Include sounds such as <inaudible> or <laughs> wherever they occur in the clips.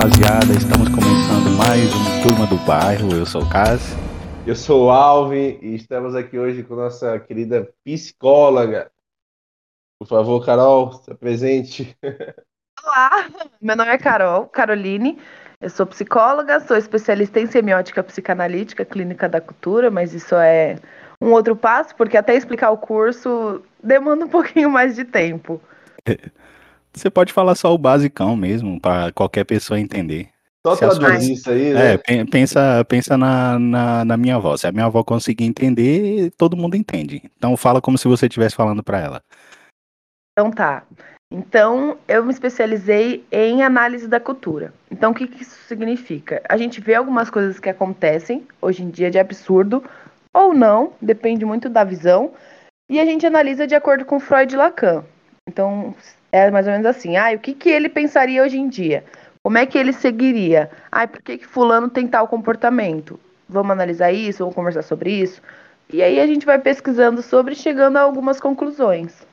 rapaziada, estamos começando mais um Turma do Bairro. Eu sou o Cássio. Eu sou o Alvin e estamos aqui hoje com nossa querida psicóloga. Por favor, Carol, se apresente. Olá, meu nome é Carol, Caroline. Eu sou psicóloga, sou especialista em semiótica psicanalítica, clínica da cultura, mas isso é um outro passo, porque até explicar o curso demanda um <laughs> pouquinho mais de tempo. <laughs> Você pode falar só o basicão mesmo, para qualquer pessoa entender. Só traduzir isso aí, né? É, pen- pensa, pensa na, na, na minha avó. Se a minha avó conseguir entender, todo mundo entende. Então fala como se você estivesse falando para ela. Então tá. Então, eu me especializei em análise da cultura. Então, o que, que isso significa? A gente vê algumas coisas que acontecem hoje em dia de absurdo, ou não, depende muito da visão, e a gente analisa de acordo com Freud e Lacan. Então, é mais ou menos assim, ah, o que, que ele pensaria hoje em dia? Como é que ele seguiria? Ah, por que, que fulano tem tal comportamento? Vamos analisar isso, vamos conversar sobre isso. E aí a gente vai pesquisando sobre, e chegando a algumas conclusões.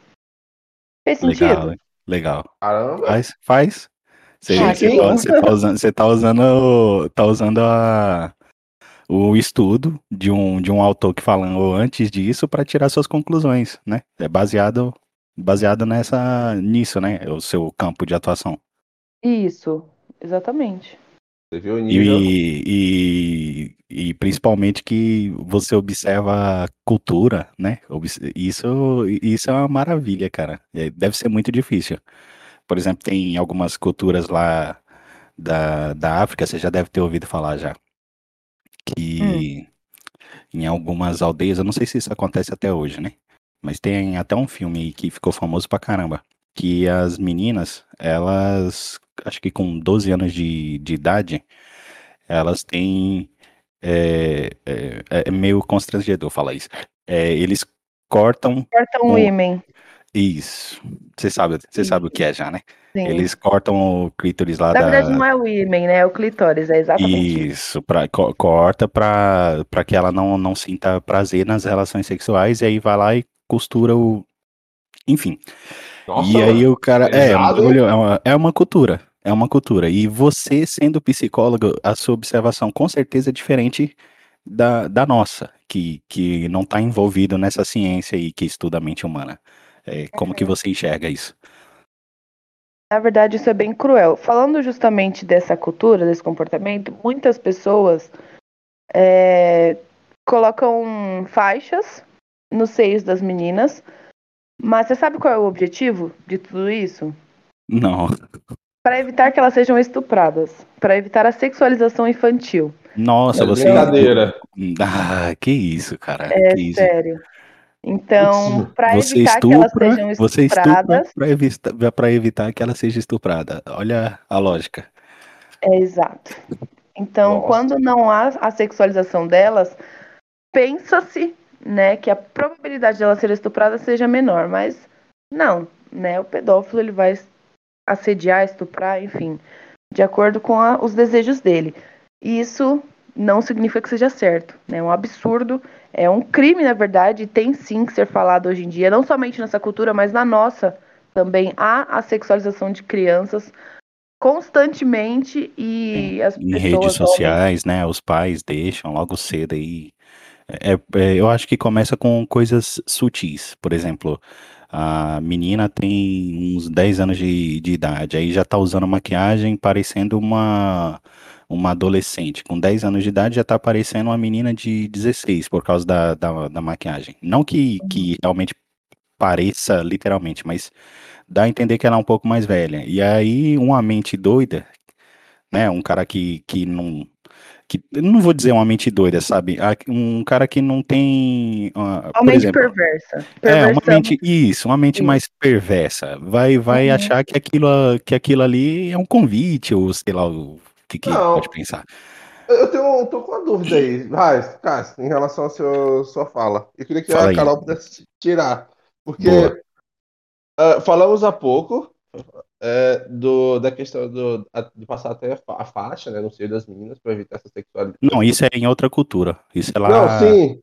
Fez sentido? Legal, legal. Caramba. Faz, faz. Você, Ah, você sim. tá, você tá usando, você tá usando, tá usando a, o estudo de um, de um autor que falou antes disso para tirar suas conclusões, né? É baseado, baseado nessa, nisso, né? É o seu campo de atuação. Isso, exatamente. Você viu o nível? E, e, e principalmente que você observa a cultura, né? Isso, isso é uma maravilha, cara. É, Deve ser muito difícil. Por exemplo, tem algumas culturas lá da, da África, você já deve ter ouvido falar já. Que em algumas aldeias, eu não sei se isso acontece até hoje, né? Mas tem até um filme que ficou famoso pra caramba. Que as meninas, elas, acho que com 12 anos de, de idade, elas têm. É, é, é meio constrangedor falar isso. É, eles cortam Cortam Um- o ímen. isso. Você sabe, você sabe o que é já, né? Sim. Eles cortam o clítoris lá Na da. verdade, não é o ímen, né? É o clitóris, é exatamente isso. Isso, pra, co- corta pra, pra que ela não, não sinta prazer nas relações sexuais, e aí vai lá e costura o. Enfim. Nossa, e aí o cara. É, bagulho- é, uma, é uma cultura. É uma cultura. E você, sendo psicólogo, a sua observação com certeza é diferente da, da nossa, que, que não está envolvido nessa ciência aí que estuda a mente humana. É, como que você enxerga isso? Na verdade, isso é bem cruel. Falando justamente dessa cultura, desse comportamento, muitas pessoas é, colocam faixas nos seios das meninas. Mas você sabe qual é o objetivo de tudo isso? Não. Para evitar que elas sejam estupradas, para evitar a sexualização infantil. Nossa, É você. brincadeira. Ah, que isso, cara. É que isso. sério. Então, para evitar que elas estupra, sejam você estupra estupradas, pra evitar, pra evitar que ela seja estuprada. Olha a lógica. É exato. Então, Nossa. quando não há a sexualização delas, pensa-se, né, que a probabilidade de ela ser estuprada seja menor, mas não, né? O pedófilo ele vai assediar, estuprar, enfim, de acordo com a- os desejos dele. E isso não significa que seja certo, né? É um absurdo, é um crime, na verdade, e tem sim que ser falado hoje em dia, não somente nessa cultura, mas na nossa também há a sexualização de crianças constantemente e as Em pessoas redes sociais, né? Os pais deixam logo cedo aí. É, é, eu acho que começa com coisas sutis. Por exemplo, a menina tem uns 10 anos de, de idade, aí já tá usando maquiagem parecendo uma, uma adolescente. Com 10 anos de idade já tá parecendo uma menina de 16 por causa da, da, da maquiagem. Não que, que realmente pareça literalmente, mas dá a entender que ela é um pouco mais velha. E aí, uma mente doida, né? Um cara que, que não. Que, não vou dizer uma mente doida, sabe? Um cara que não tem. Uma por mente exemplo, perversa. é, uma Perversão. mente. Isso, uma mente Isso. mais perversa. Vai, vai Uhum. achar que aquilo, que aquilo ali é um convite, ou sei lá o que, que pode pensar. Eu tenho, tô com uma dúvida aí, vai, Cássio, em relação à sua, sua fala. Eu queria que Fala a aí. Carol pudesse tirar. Porque ah, falamos há pouco é, do, da questão do, a- de passar até a fa- a faixa, né, no seio das meninas, para evitar essa sexualidade. Não, isso é em outra cultura. Isso é lá. Não, sim,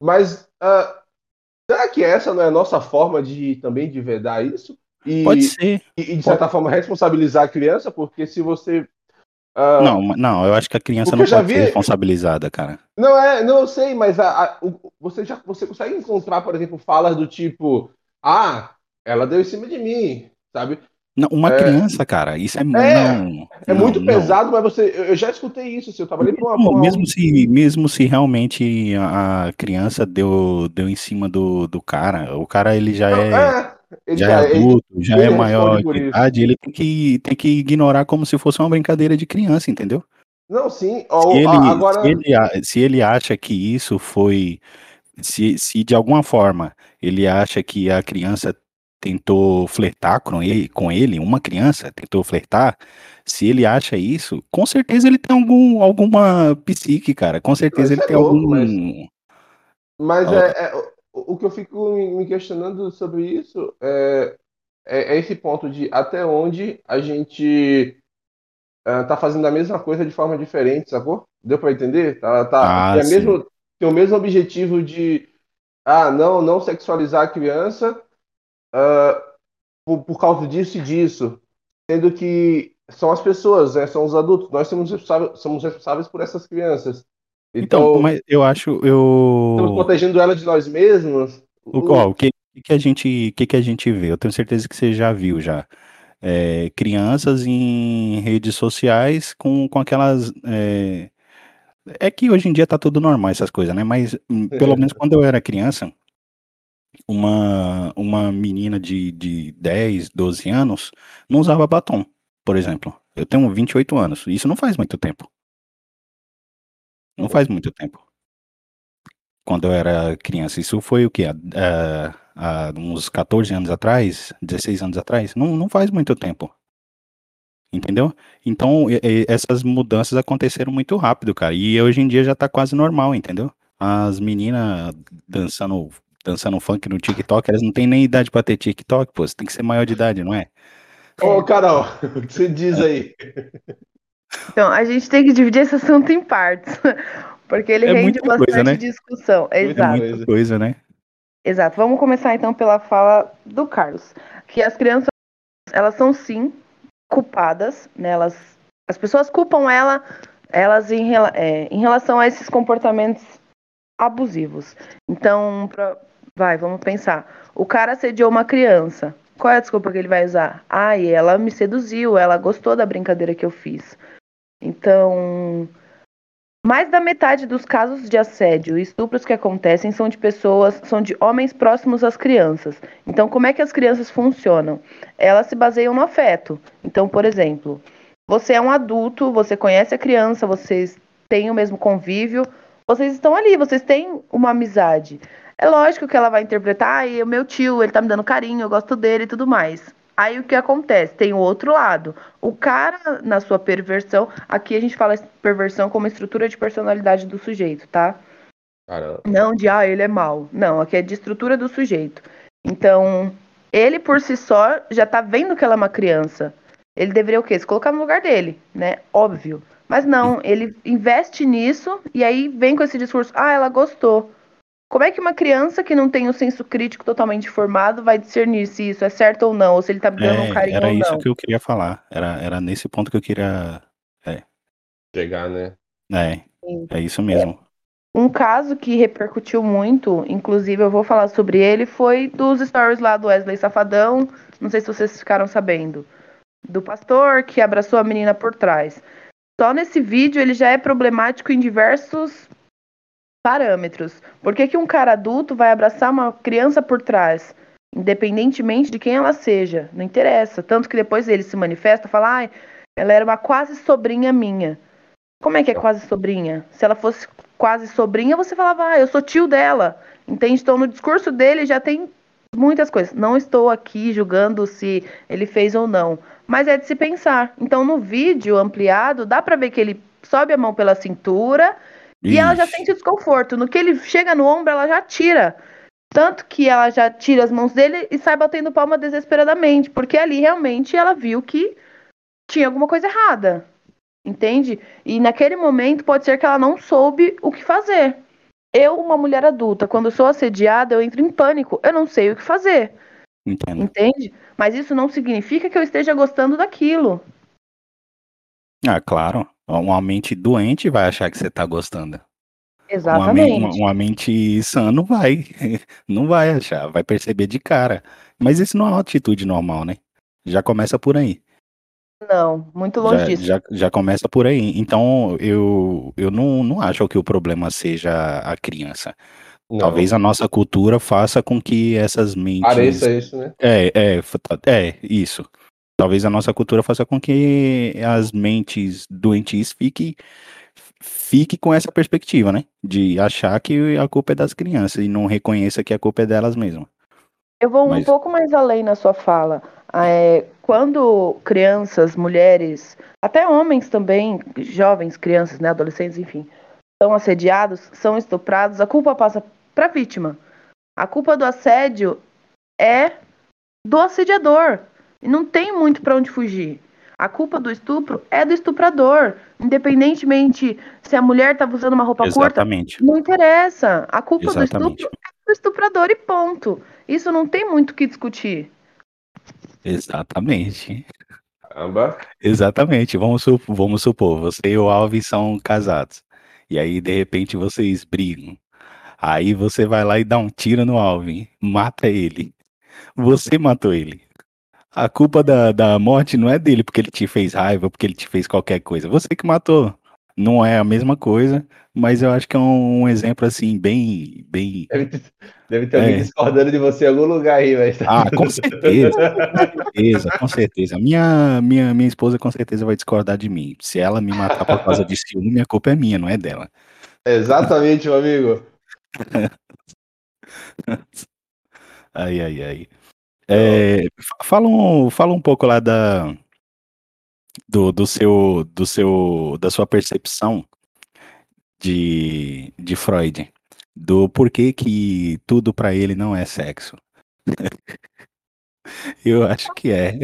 mas ah, será que essa não é a nossa forma de também de vedar isso? E, Pode ser. e, e, de certa forma responsabilizar a criança, porque se você Ah, Não, não, eu acho que a criança não pode ser vi- responsabilizada, cara. Não, é, não, eu sei, mas a- a- o- você já você consegue encontrar, por exemplo, falas do tipo, ah, ela deu em cima de mim, sabe? Não, uma É. criança, cara, isso é, não. É não, muito não. pesado, mas você, eu já escutei isso, assim, eu tava ali pra uma, mesmo se, mesmo se realmente a criança deu, deu em cima do, do cara, o cara ele já é, é, ele já é ele- adulto, já ele é maior de idade, ele tem que, tem que ignorar como se fosse uma brincadeira de criança, entendeu? não, sim, Se ele, agora, se ele, se ele acha que isso foi, se, se de alguma forma ele acha que a criança tentou flertar com ele, com ele, uma criança tentou flertar, se ele acha isso, com certeza ele tem algum, alguma psique, cara, com certeza isso ele é tem louco, algum... mas- mas é, é, o, que eu fico me questionando sobre isso é, é, é esse ponto de até onde a gente ah, tá fazendo a mesma coisa de forma diferente, sacou? Deu pra entender? Tá, tá, Ah, sim. mesmo, tem o mesmo objetivo de ah, não, não sexualizar a criança ah, por, por causa disso e disso, sendo que são as pessoas, né, são os adultos, nós somos responsáveis, somos responsáveis por essas crianças. Então, Então, mas eu acho, estamos eu... protegendo elas de nós mesmos. O, ó, o que, que a gente, que que a gente vê? Eu tenho certeza que você já viu já. É, crianças em redes sociais com, com aquelas. É, é que hoje em dia tá tudo normal essas coisas, né? Mas hum, pelo menos quando eu era criança, uma, uma menina de, de 10, 12 anos não usava batom, por exemplo. Eu tenho 28 anos. Isso não faz muito tempo. Não faz muito tempo. Quando eu era criança. Isso foi o quê? Há, uns 14 anos atrás? 16 anos atrás? Não, não faz muito tempo. Entendeu? Então, essas mudanças aconteceram muito rápido, cara. E hoje em dia já tá quase normal, entendeu? As meninas dançando, dançando funk no TikTok, elas não têm nem idade pra ter TikTok, pô. Você tem que ser maior de idade, não é? Ô, Carol, <laughs> o que você diz aí? Então, a gente tem que dividir esse assunto em partes. <laughs> Porque ele É rende muita bastante coisa, né? discussão. Muita Exato. Muita coisa, né? Exato. Vamos começar então pela fala do Carlos. Que as crianças, elas são sim culpadas, né? Elas, as pessoas culpam ela, elas em, é, em relação a esses comportamentos abusivos. Então, pra- vai, vamos pensar. O cara assediou uma criança. Qual é a desculpa que ele vai usar? Ah, e ela me seduziu, ela gostou da brincadeira que eu fiz. Então, mais da metade dos casos de assédio e estupros que acontecem são de pessoas, são de homens próximos às crianças. Então, como é que as crianças funcionam? Elas se baseiam no afeto. Então, por exemplo, você é um adulto, você conhece a criança, vocês têm o mesmo convívio, vocês estão ali, vocês têm uma amizade. É lógico que ela vai interpretar, ai, o meu tio, ele tá me dando carinho, eu gosto dele e tudo mais. Aí o que acontece? Tem o outro lado. O cara, na sua perversão, aqui a gente fala perversão como estrutura de personalidade do sujeito, tá? Caramba. Não de, ah, ele é mau. Não, aqui é de estrutura do sujeito. Então, ele por si só já tá vendo que ela é uma criança. Ele deveria o quê? Se colocar no lugar dele, né? Óbvio. Mas não, ele investe nisso e aí vem com esse discurso, ah, ela gostou. Como é que uma criança que não tem o senso crítico totalmente formado vai discernir se isso é certo ou não, ou se ele tá me dando um É, carinho era ou isso não? que eu queria falar. Era, era nesse ponto que eu queria. Chegar, né? É, Sim. é isso mesmo. Um caso que repercutiu muito, inclusive eu vou falar sobre ele, foi dos stories lá do Wesley Safadão. Não sei se vocês ficaram sabendo. Do pastor que abraçou a menina por trás. Só nesse vídeo ele já é problemático em diversos parâmetros. Por que, que um cara adulto vai abraçar uma criança por trás? Independentemente de quem ela seja. Não interessa. Tanto que depois ele se manifesta, fala, ai, ela era uma quase sobrinha minha. Como é que é quase sobrinha? Se ela fosse quase sobrinha, você falava, ah, eu sou tio dela. Entende? Então, no discurso dele já tem muitas coisas. Não estou aqui julgando se ele fez ou não, mas é de se pensar. Então, no vídeo ampliado, dá pra ver que ele sobe a mão pela cintura e ela já Ixi. sente o desconforto. No que ele chega no ombro, ela já tira. Tanto que ela já tira as mãos dele e sai batendo palma desesperadamente, porque ali realmente ela viu que tinha alguma coisa errada. Entende? E naquele momento pode ser que ela não soube o que fazer. Eu, uma mulher adulta, quando sou assediada, eu entro em pânico. Eu não sei o que fazer. Entendo. Entende? Mas isso não significa que eu esteja gostando daquilo. Ah, claro. Uma mente doente vai achar que você tá gostando. Uma, men- uma, Exatamente. uma mente sã não vai. <laughs> Não vai achar, vai perceber de cara. Mas isso não é uma atitude normal, né? Já começa por aí. Não, muito longe Já, disso. já, já começa por aí. Então, eu, eu não, não acho que o problema seja a criança. Não. Talvez a nossa cultura faça com que essas mentes. Pareça isso, né? É, é, é, isso. Talvez a nossa cultura faça com que as mentes doentias fiquem fique com essa perspectiva, né? De achar que a culpa é das crianças e não reconheça que a culpa é delas mesmas. Eu vou um Mas- pouco mais além na sua fala. É, quando crianças, mulheres, até homens também, jovens, crianças, né, adolescentes, enfim, são assediados, são estuprados, a culpa passa para a vítima. A culpa do assédio é do assediador. E não tem muito para onde fugir. A culpa do estupro é do estuprador. Independentemente se a mulher estava usando uma roupa curta, Exatamente. não interessa. A culpa do Exatamente. estupro é do estuprador e ponto. Isso não tem muito o que discutir. Exatamente. Caramba. Exatamente. Vamos, su- vamos supor, você e o Alvin são casados. E aí, de repente, vocês brigam. Aí você vai lá e dá um tiro no Alvin, mata ele. Você matou ele. A culpa da, da morte não é dele porque ele te fez raiva, porque ele te fez qualquer coisa. Você que matou. Não é a mesma coisa, mas eu acho que é um, um exemplo assim, bem. bem... Deve ter, deve ter alguém É. discordando de você em algum lugar aí, mas. Ah, com certeza. Com certeza, com certeza. Minha, minha, minha esposa com certeza vai discordar de mim. Se ela me matar por causa de ciúme, a culpa é minha, não é dela. Exatamente, meu amigo. <laughs> Ai, ai, ai. É, fa- fala, um, fala um pouco lá da, do, do seu, do seu, da sua percepção de, de Freud, do porquê que tudo pra ele não é sexo. <laughs> Eu acho que é.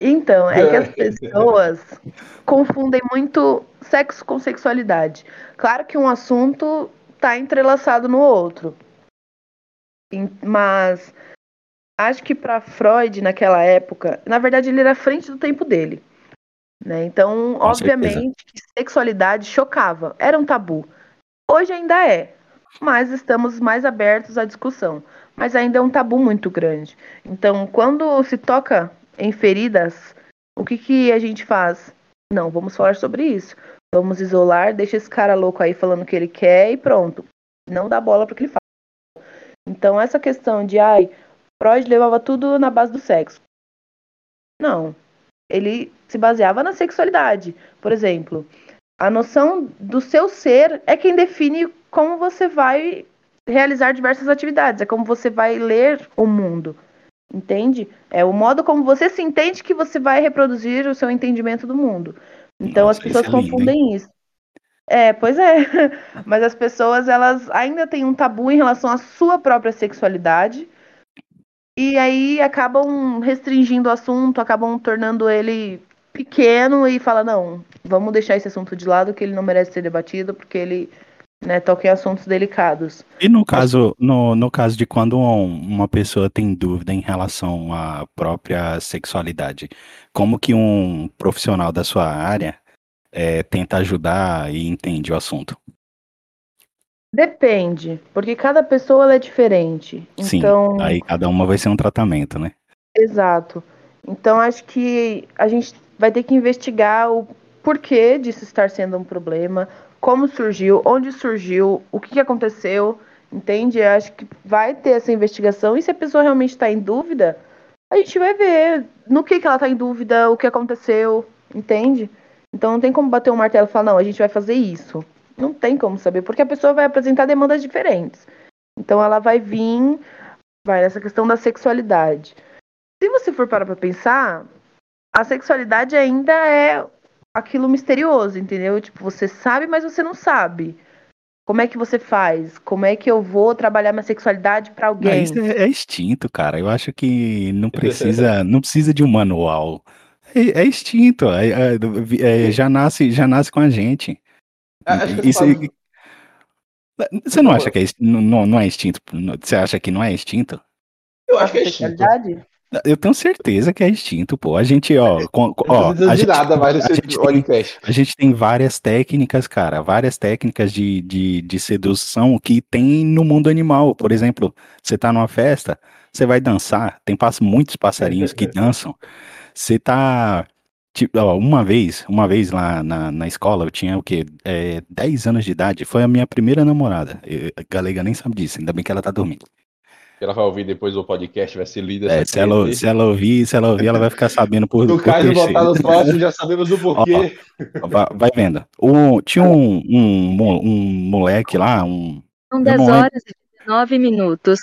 Então, é que as <laughs> pessoas confundem muito sexo com sexualidade. Claro que um assunto está entrelaçado no outro. Mas acho que para Freud, naquela época, na verdade, ele era à frente do tempo dele. Né? Então, Com obviamente, sexualidade chocava. Era um tabu. Hoje ainda é. Mas estamos mais abertos à discussão. Mas ainda é um tabu muito grande. Então, quando se toca em feridas, o que, que a gente faz? Não, vamos falar sobre isso. Vamos isolar, deixa esse cara louco aí falando o que ele quer e pronto. Não dá bola para o que ele fala. Então, essa questão de, ai, Freud levava tudo na base do sexo. Não. Ele se baseava na sexualidade. Por exemplo, a noção do seu ser é quem define como você vai realizar diversas atividades, é como você vai ler o mundo. Entende? É o modo como você se entende que você vai reproduzir o seu entendimento do mundo. Então Nossa, as pessoas é lindo, confundem isso. É, pois é. <laughs> Mas as pessoas, elas ainda têm um tabu em relação à sua própria sexualidade. E aí acabam restringindo o assunto, acabam tornando ele pequeno e fala, não, vamos deixar esse assunto de lado que ele não merece ser debatido, porque ele né, toca em assuntos delicados. E no caso, no, no caso de quando um- uma pessoa tem dúvida em relação à própria sexualidade, como que um profissional da sua área eh, tenta ajudar e entende o assunto? Depende, porque cada pessoa ela é diferente. Sim, Então, aí cada uma vai ser um tratamento, né? exato. Então acho que a gente vai ter que investigar o porquê disso estar sendo um problema, como surgiu, onde surgiu, o que aconteceu, entende? Eu acho que vai ter essa investigação e se a pessoa realmente está em dúvida, a gente vai ver no que que ela está em dúvida, o que aconteceu, entende? Então não tem como bater um martelo e falar, não, a gente vai fazer isso. Não tem como saber, porque a pessoa vai apresentar demandas diferentes. Então ela vai vir, vai nessa questão da sexualidade. Se você for parar pra pensar, a sexualidade ainda é aquilo misterioso, entendeu? Tipo, você sabe, mas você não sabe. Como é que você faz? Como é que eu vou trabalhar minha sexualidade pra Ah, alguém? isso é, é instinto, cara. Eu acho que não precisa, <laughs> não precisa de um manual. É, é instinto, é- é- é- já nasce, já nasce com a gente. Que Isso, falo- você não acha que é, não, não é instinto? Você acha que não é instinto? Eu acho que é instinto. sexualidade? Eu tenho certeza que é instinto, pô. A gente, ó, com, ó a, gente, nada a, gente tem, a gente tem várias técnicas, cara, várias técnicas de, de, de sedução que tem no mundo animal. Por exemplo, você tá numa festa, você vai dançar, tem muitos passarinhos que <laughs> dançam. Você tá Tipo, ó, uma vez, uma vez lá na, na escola, eu tinha o quê? É, 10 anos de idade. Foi a minha primeira namorada. Eu, a Galega nem sabe disso, ainda bem que ela tá dormindo. Ela vai ouvir depois o podcast, vai ser lida. É, se, ela, se ela ouvir, se ela ouvir, ela vai ficar sabendo por. <laughs> No caso de botar no <laughs> próximo, já sabemos o porquê. Ó, vai, vai, vendo. O, tinha um, um, um moleque lá, um. São 10 horas e 19 minutos.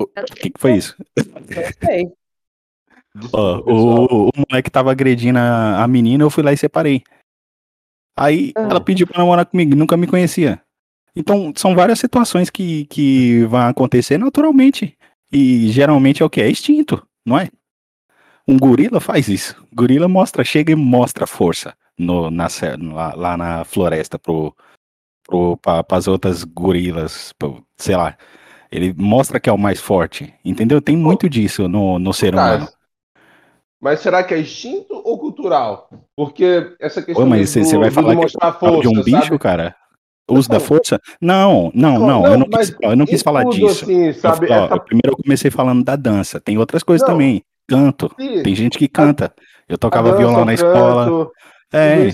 O que, que foi isso? Não sei. Ó, o, o, moleque tava agredindo a, a, menina, eu fui lá e separei. Aí ah. ela pediu pra namorar comigo, nunca me conhecia. Então, são várias situações que, que vão acontecer naturalmente. E geralmente é o que? É instinto, não é? Um gorila faz isso. O gorila mostra, chega e mostra força no, na, lá, lá na floresta pro, pro, pra, pras outras gorilas, pro, sei lá. Ele mostra que é o mais forte, entendeu? Tem muito disso no, no ser humano. Mas será que é instinto ou cultural? Porque essa questão Ô, mas do, você vai falar que força, de um bicho, sabe? cara? Uso da força? Não, não, não, não, eu não quis, eu não quis falar disso. Assim, sabe, eu, ó, essa... Primeiro eu comecei falando da dança. Tem outras coisas não, também. Canto. Sim. Tem gente que canta. Eu tocava dança, violão na canto, escola. É.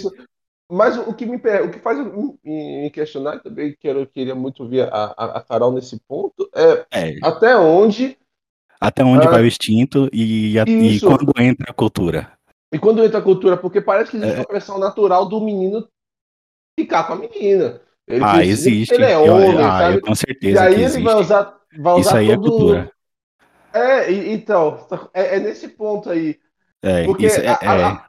Mas o que me o que faz me, questionar também, que eu queria muito ver a, a, a Carol nesse ponto, é, é. até onde até onde ah, vai o instinto e, a, e, quando entra a cultura. E quando entra a cultura, porque parece que existe é. uma pressão natural do menino ficar com a menina. Ele ah, existe. Ele é homem, eu, ah, sabe? Eu, com certeza. E aí ele vai usar, vai usar Isso aí é todo... é cultura. É, então, é, é, nesse ponto aí. É, porque isso é, a, a, é.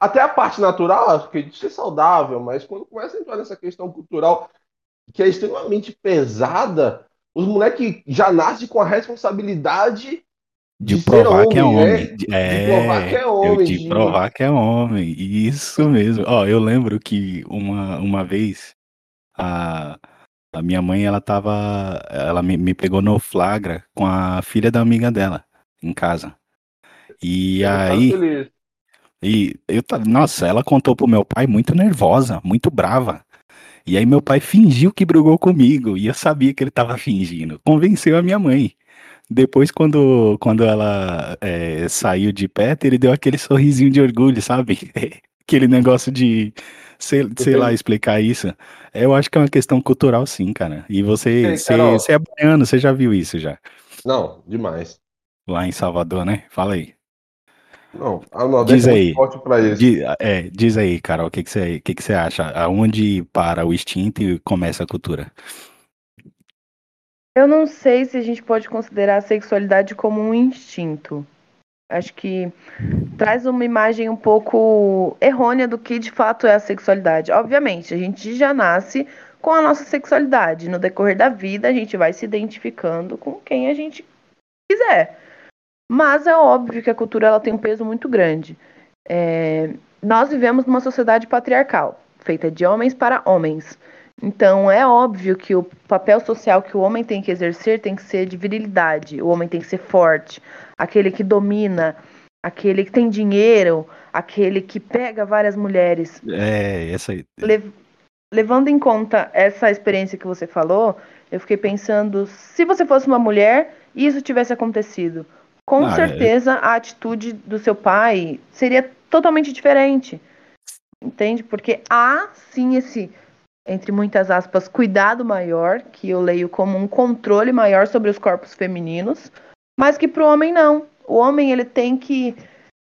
até a parte natural, acho que de ser saudável, mas quando começa a entrar nessa questão cultural, que é extremamente pesada, os moleques já nascem com a responsabilidade de, de provar homem, que é homem. Né? De, é, de provar que é homem. De, de provar que é homem. Isso mesmo. Ó, eu lembro que uma, uma vez a, a minha mãe, ela tava. Ela me, me pegou no flagra com a filha da amiga dela em casa. E eu aí. E eu nossa, ela contou pro meu pai muito nervosa, muito brava. E aí meu pai fingiu que brigou comigo e eu sabia que ele estava fingindo. Convenceu a minha mãe. Depois, quando, quando ela é, saiu de perto, ele deu aquele sorrisinho de orgulho, sabe? <laughs> aquele negócio de, sei, sei lá, explicar isso. Eu acho que é uma questão cultural, sim, cara. E você, você é baiano, você já viu isso já? Não, demais. Lá em Salvador, né? Fala aí. Não, a Nordeste diz aí, é forte para isso. Diz, é, diz aí, Carol, o que, que, você, que, que você acha? Aonde para o instinto e começa a cultura? Eu não sei se a gente pode considerar a sexualidade como um instinto. Acho que traz uma imagem um pouco errônea do que de fato é a sexualidade. Obviamente, a gente já nasce com a nossa sexualidade. No decorrer da vida, a gente vai se identificando com quem a gente quiser. Mas é óbvio que a cultura ela tem um peso muito grande. É, nós vivemos numa sociedade patriarcal, feita de homens para homens. Então é óbvio que o papel social que o homem tem que exercer tem que ser de virilidade. O homem tem que ser forte, aquele que domina, aquele que tem dinheiro, aquele que pega várias mulheres. É, essa aí. Le levando em conta essa experiência que você falou, eu fiquei pensando, se você fosse uma mulher e isso tivesse acontecido, com ah, certeza é... a atitude do seu pai seria totalmente diferente. Entende? Porque há sim esse, entre muitas aspas, cuidado maior, que eu leio como um controle maior sobre os corpos femininos, mas que para o homem não. O homem ele tem que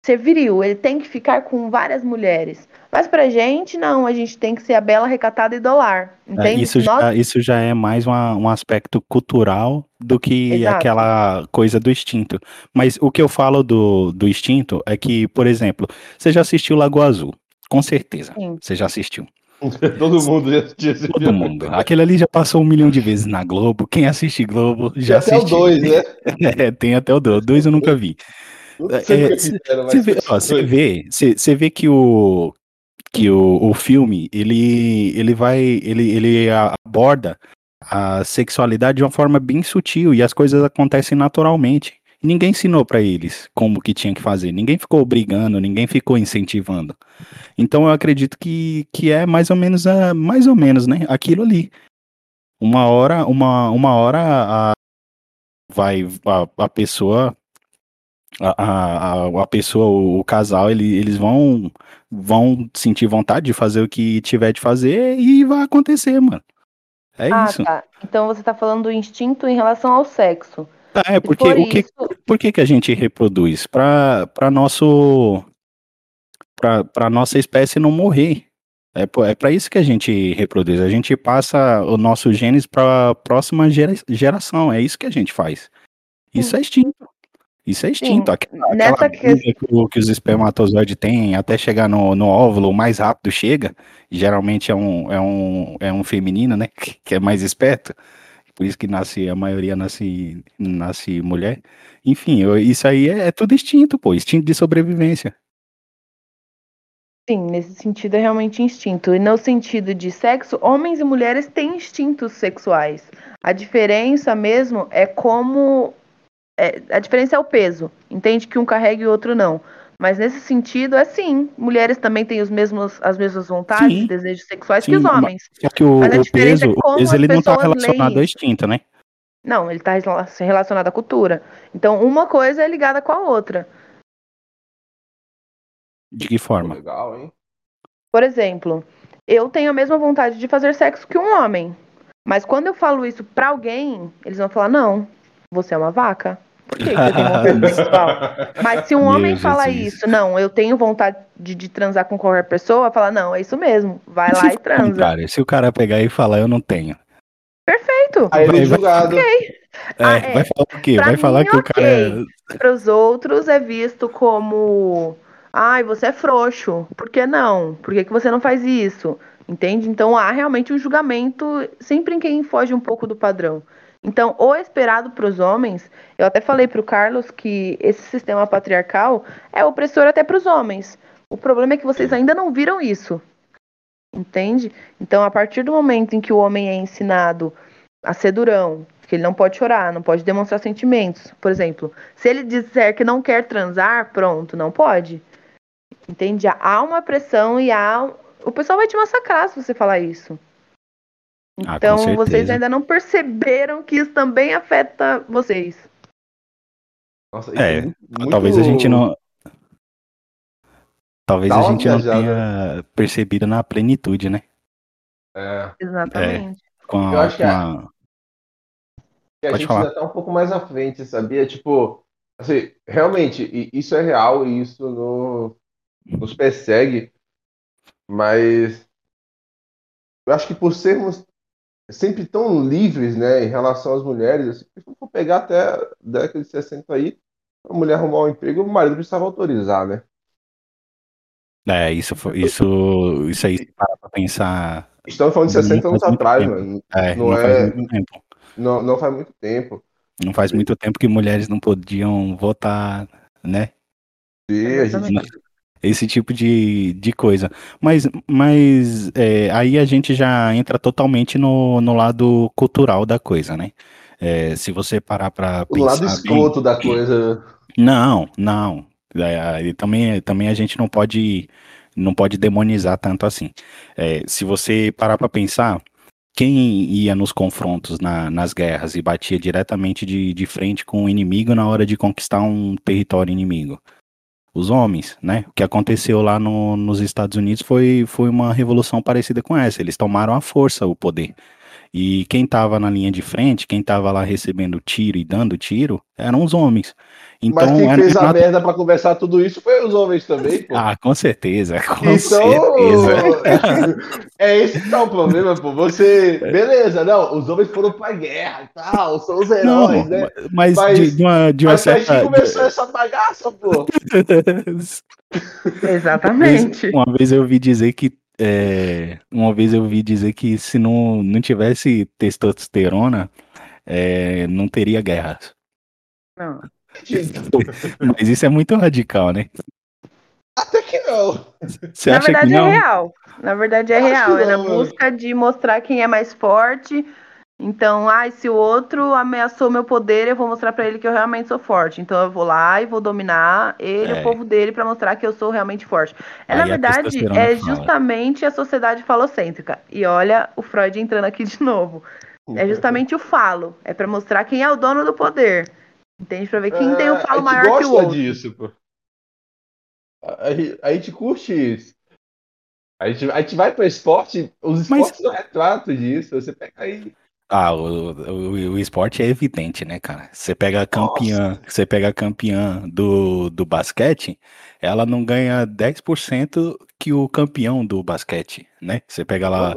ser viril, ele tem que ficar com várias mulheres. Mas pra gente, não, a gente tem que ser a bela recatada e dolar. É, entende? É, isso, Nós... já, isso já é mais uma, um aspecto cultural do que Exato. aquela coisa do instinto. Mas o que eu falo do, do instinto é que, por exemplo, você já assistiu Lago Azul? Com certeza. Sim. Você já assistiu. <laughs> Todo mundo já assistiu. Todo mundo. Aquele ali já passou um milhão de vezes na Globo. Quem assiste Globo já tem assistiu. Até o dois, né? <laughs> é, tem até o dois. O dois eu nunca vi. Você é, vê, você vê, vê que o que o, o filme ele ele vai ele, ele aborda a sexualidade de uma forma bem sutil e as coisas acontecem naturalmente. Ninguém ensinou para eles como que tinha que fazer. Ninguém ficou obrigando, ninguém ficou incentivando. Então eu acredito que, que é mais ou menos a, mais ou menos, né? Aquilo ali. Uma hora, uma, uma hora a, vai a, a pessoa a, a, a pessoa, o, o casal, ele, eles vão vão sentir vontade de fazer o que tiver de fazer e vai acontecer, mano. É ah, isso. tá. Então você tá falando do instinto em relação ao sexo. Tá, é porque por o que, isso- por que, que a gente reproduz? Pra, pra nosso. Pra, pra nossa espécie não morrer. É, é para isso que a gente reproduz. A gente passa os nossos genes para a próxima gera- geração. É isso que a gente faz. Isso é instinto. Isso é instinto. Aquela, Nessa aquela que, que os espermatozoides têm até chegar no, no óvulo, o mais rápido chega. Geralmente é um, é um, é um feminino, né? <laughs> Que é mais esperto. Por isso que nasce, a maioria nasce, nasce mulher. Enfim, eu- isso aí é, é tudo instinto, pô. Instinto de sobrevivência. Sim, nesse sentido é realmente instinto. E no sentido de sexo, homens e mulheres têm instintos sexuais. A diferença mesmo é como. É- a diferença é o peso. Entende que um carrega e o outro não. Mas nesse sentido, é sim. Mulheres também têm os mesmos, as mesmas vontades, Sim. desejos sexuais Sim, que os homens. Só que o, Mas a o diferença é peso, o como peso as ele não está relacionado ao isso. instinto, né? Não, ele está relacionado à cultura. Então, uma coisa é ligada com a outra. De que forma? legal, hein? Por exemplo, eu tenho a mesma vontade de fazer sexo que um homem. Mas quando eu falo isso pra alguém, eles vão falar: não, você é uma vaca. Por que que você tem vontade <laughs> sexual? Mas se um Meu homem fala Jesus. isso, não, eu tenho vontade de, de transar com qualquer pessoa, fala: não, é isso mesmo, vai lá se e transa. contrário? Se o cara pegar e falar, eu não tenho. Perfeito. Aí ele Vai- é vai- julgado. É, Ah, é. vai falar o quê? Pra vai mim, falar que o cara é. Para os outros é visto como: ai, você é frouxo. Por que não? Por que, que você não faz isso? Entende? Então há realmente um julgamento sempre em quem foge um pouco do padrão. Então, o esperado para os homens, eu até falei para o Carlos que esse sistema patriarcal é opressor até para os homens. O problema é que vocês ainda não viram isso. Entende? Então, a partir do momento em que o homem é ensinado a ser durão, que ele não pode chorar, não pode demonstrar sentimentos. Por exemplo, se ele disser que não quer transar, pronto, não pode. Entende? Há uma pressão e há. O pessoal vai te massacrar se você falar isso. Ah, Então, vocês certeza. ainda não perceberam que isso também afeta vocês. Nossa, isso É, muito- Talvez a gente não. Talvez Dá a gente não tenha percebido na plenitude, né? É, Exatamente. Com a, Eu acho que com é- a- que a Pode gente falar. ainda tá um pouco mais à frente, sabia? Tipo, assim, realmente, isso é real e isso no- nos persegue, mas eu acho que por sermos sempre tão livres, né, em relação às mulheres, assim, se for pegar até a década de 60 aí, a mulher arrumar um emprego, o marido precisava autorizar, né? É, isso, foi- isso, isso aí, se parar pra pensar. Estamos falando de Não 60 anos atrás, tempo. mano. É, Não não, é- faz muito tempo. Não, não faz muito tempo. Não faz muito tempo que mulheres não podiam votar, né? E a gente. Esse tipo de, de coisa. Mas, mas é, aí a gente já entra totalmente no, no lado cultural da coisa, né? É, se você parar pra O lado pensar bem- escroto da coisa. Não, não. É, também, também a gente não pode, não pode demonizar tanto assim. É, se você parar para pensar, quem ia nos confrontos na- nas guerras e batia diretamente de, de frente com o inimigo na hora de conquistar um território inimigo? Os homens, né? O que aconteceu lá no- nos Estados Unidos foi, foi uma revolução parecida com essa. Eles tomaram à força o poder. E quem estava na linha de frente, quem estava lá recebendo tiro e dando tiro, eram os homens. Então, Mas quem era fez a merda pra conversar tudo isso foi os homens também, pô. Ah, com certeza, com Então, certeza. é esse que tá o problema, pô. Você, beleza, não, os homens foram pra guerra e tal, são os Não, heróis, né? mas, Mas- de, de uma, de uma Mas aí que certa. começou essa bagaça, pô. <laughs> Exatamente. Uma vez eu ouvi dizer que. é, uma vez eu ouvi dizer que se não, não tivesse testosterona, é, não teria guerras. Não. <laughs> Mas isso é muito radical, né? Até que não. Você Na acha verdade que é não? real. Na verdade é Acho real. É na busca de mostrar quem é mais forte Então, ai, se o outro ameaçou meu poder, eu vou mostrar pra ele que eu realmente sou forte. Então eu vou lá e vou dominar ele, É. o povo dele, pra mostrar que eu sou realmente forte. É, Aí na verdade, é fala. justamente a sociedade falocêntrica. E olha o Freud entrando aqui de novo. É <laughs> justamente o falo. É pra mostrar quem é o dono do poder. Entende? Pra ver quem tem o É, falo a gente maior que o gosta outro. disso, pô. A, a gente- a gente curte isso. A gente, a gente vai para esporte, os Mas- esportes são retrato disso. Você pega aí. Ah, o, o, o esporte é evidente, né, cara? Você pega a campeã, você pega a campeã do, do basquete, ela não ganha 10% que o campeão do basquete, né? Você pega lá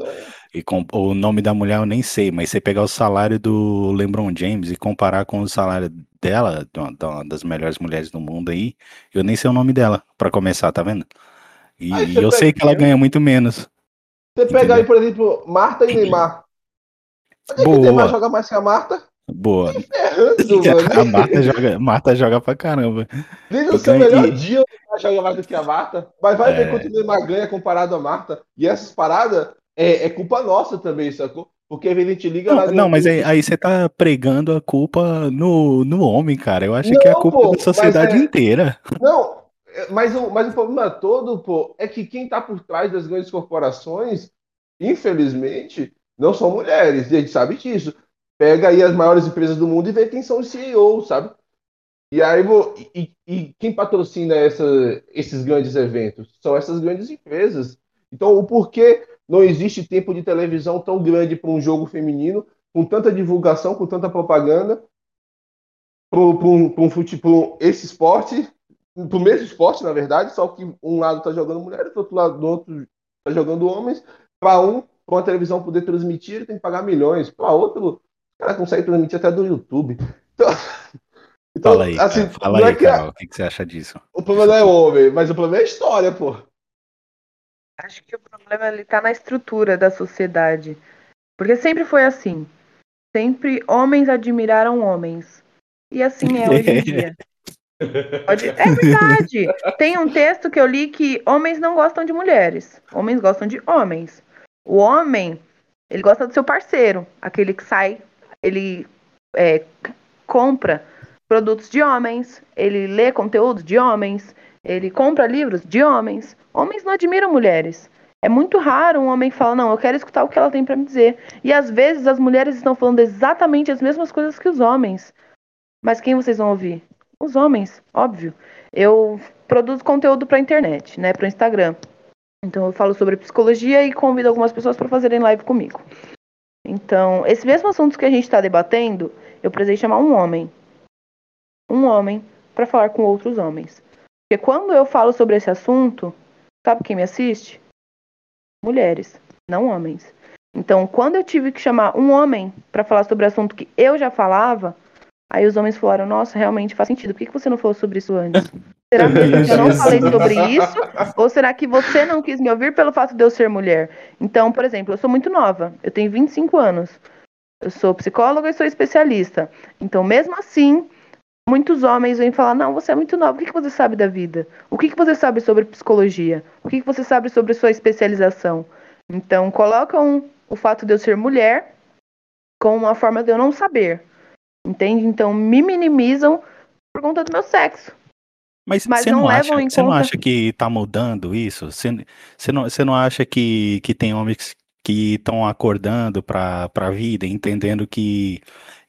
e com, o nome da mulher eu nem sei, mas você pegar o salário do LeBron James e comparar com o salário dela, de uma- das melhores mulheres do mundo aí, eu nem sei o nome dela, pra começar, tá vendo? E, Aí eu sei que ela ganha muito menos. Você pega aí, por exemplo, Marta e Neymar. Onde é que o Neymar Boa, joga mais que a Marta? boa. <laughs> A Marta joga, Marta joga pra caramba. No Eu seu ganhei- melhor dia o Neymar joga mais do que a Marta. Mas vai É. ver quanto o Neymar ganha comparado a Marta. E essas paradas é, é culpa nossa também, sacou? Porque a gente liga Não, não, mas aí, aí você tá pregando a culpa no, no homem, cara. Eu acho que é a Não, culpa pô, da sociedade é- inteira. Não, é, mas o, mas o problema todo, pô, é que quem tá por trás das grandes corporações, infelizmente, não são mulheres. E a gente sabe disso. Pega aí as maiores empresas do mundo e vê quem são os CEOs, sabe? E aí, vou, e, e quem patrocina essa, esses grandes eventos? São essas grandes empresas. Então, o porquê não existe tempo de televisão tão grande para um jogo feminino, com tanta divulgação, com tanta propaganda, para um, um fute- pra um- esse esporte, pro mesmo esporte, na verdade, só que um lado tá jogando mulheres, do outro lado do outro tá jogando homens. Para um, com a televisão poder transmitir, ele tem que pagar milhões. Para outro, o cara consegue transmitir até do YouTube. Então, <laughs> então, Fala aí, assim. Fala é aí, que a- Carol. O que, que você acha disso? o problema não é o homem, mas o problema é a história, pô. Acho que o problema ele tá na estrutura da sociedade. Porque sempre foi assim. Sempre homens admiraram homens. E assim é hoje em dia. <laughs> Pode- É verdade. Tem um texto que eu li que homens não gostam de mulheres. Homens gostam de homens. O homem, ele gosta do seu parceiro. Aquele que sai, ele é, compra produtos de homens. Ele lê conteúdos de homens. Ele compra livros de homens. Homens não admiram mulheres. É muito raro um homem falar, não, eu quero escutar o que ela tem pra me dizer. E às vezes as mulheres estão falando exatamente as mesmas coisas que os homens. Mas quem vocês vão ouvir? Os homens, óbvio. Eu produzo conteúdo pra internet, né, pro Instagram. Então eu falo sobre psicologia e convido algumas pessoas para fazerem live comigo. Então, esse mesmo assunto que a gente está debatendo, eu precisei chamar um homem. Um homem para falar com outros homens. Porque quando eu falo sobre esse assunto, sabe quem me assiste? Mulheres, não homens. Então, quando eu tive que chamar um homem para falar sobre o assunto que eu já falava, aí os homens falaram: Nossa, realmente faz sentido. Por que que você não falou sobre isso antes? Será que <laughs> eu não falei sobre isso? Ou será que você não quis me ouvir pelo fato de eu ser mulher? Então, por exemplo, eu sou muito nova. Eu tenho 25 anos. Eu sou psicóloga e sou especialista. Então, mesmo assim, muitos homens vêm falar: Não, você é muito nova. O que, que você sabe da vida? O que, que você sabe sobre psicologia? O que, que você sabe sobre sua especialização? Então, colocam o fato de eu ser mulher como uma forma de eu não saber. Entende? Então, me minimizam por conta do meu sexo. Mas, Mas você não não, acha, você não acha que tá mudando isso? Você, você, não, você não acha que, que tem homens que estão acordando para a vida, entendendo que,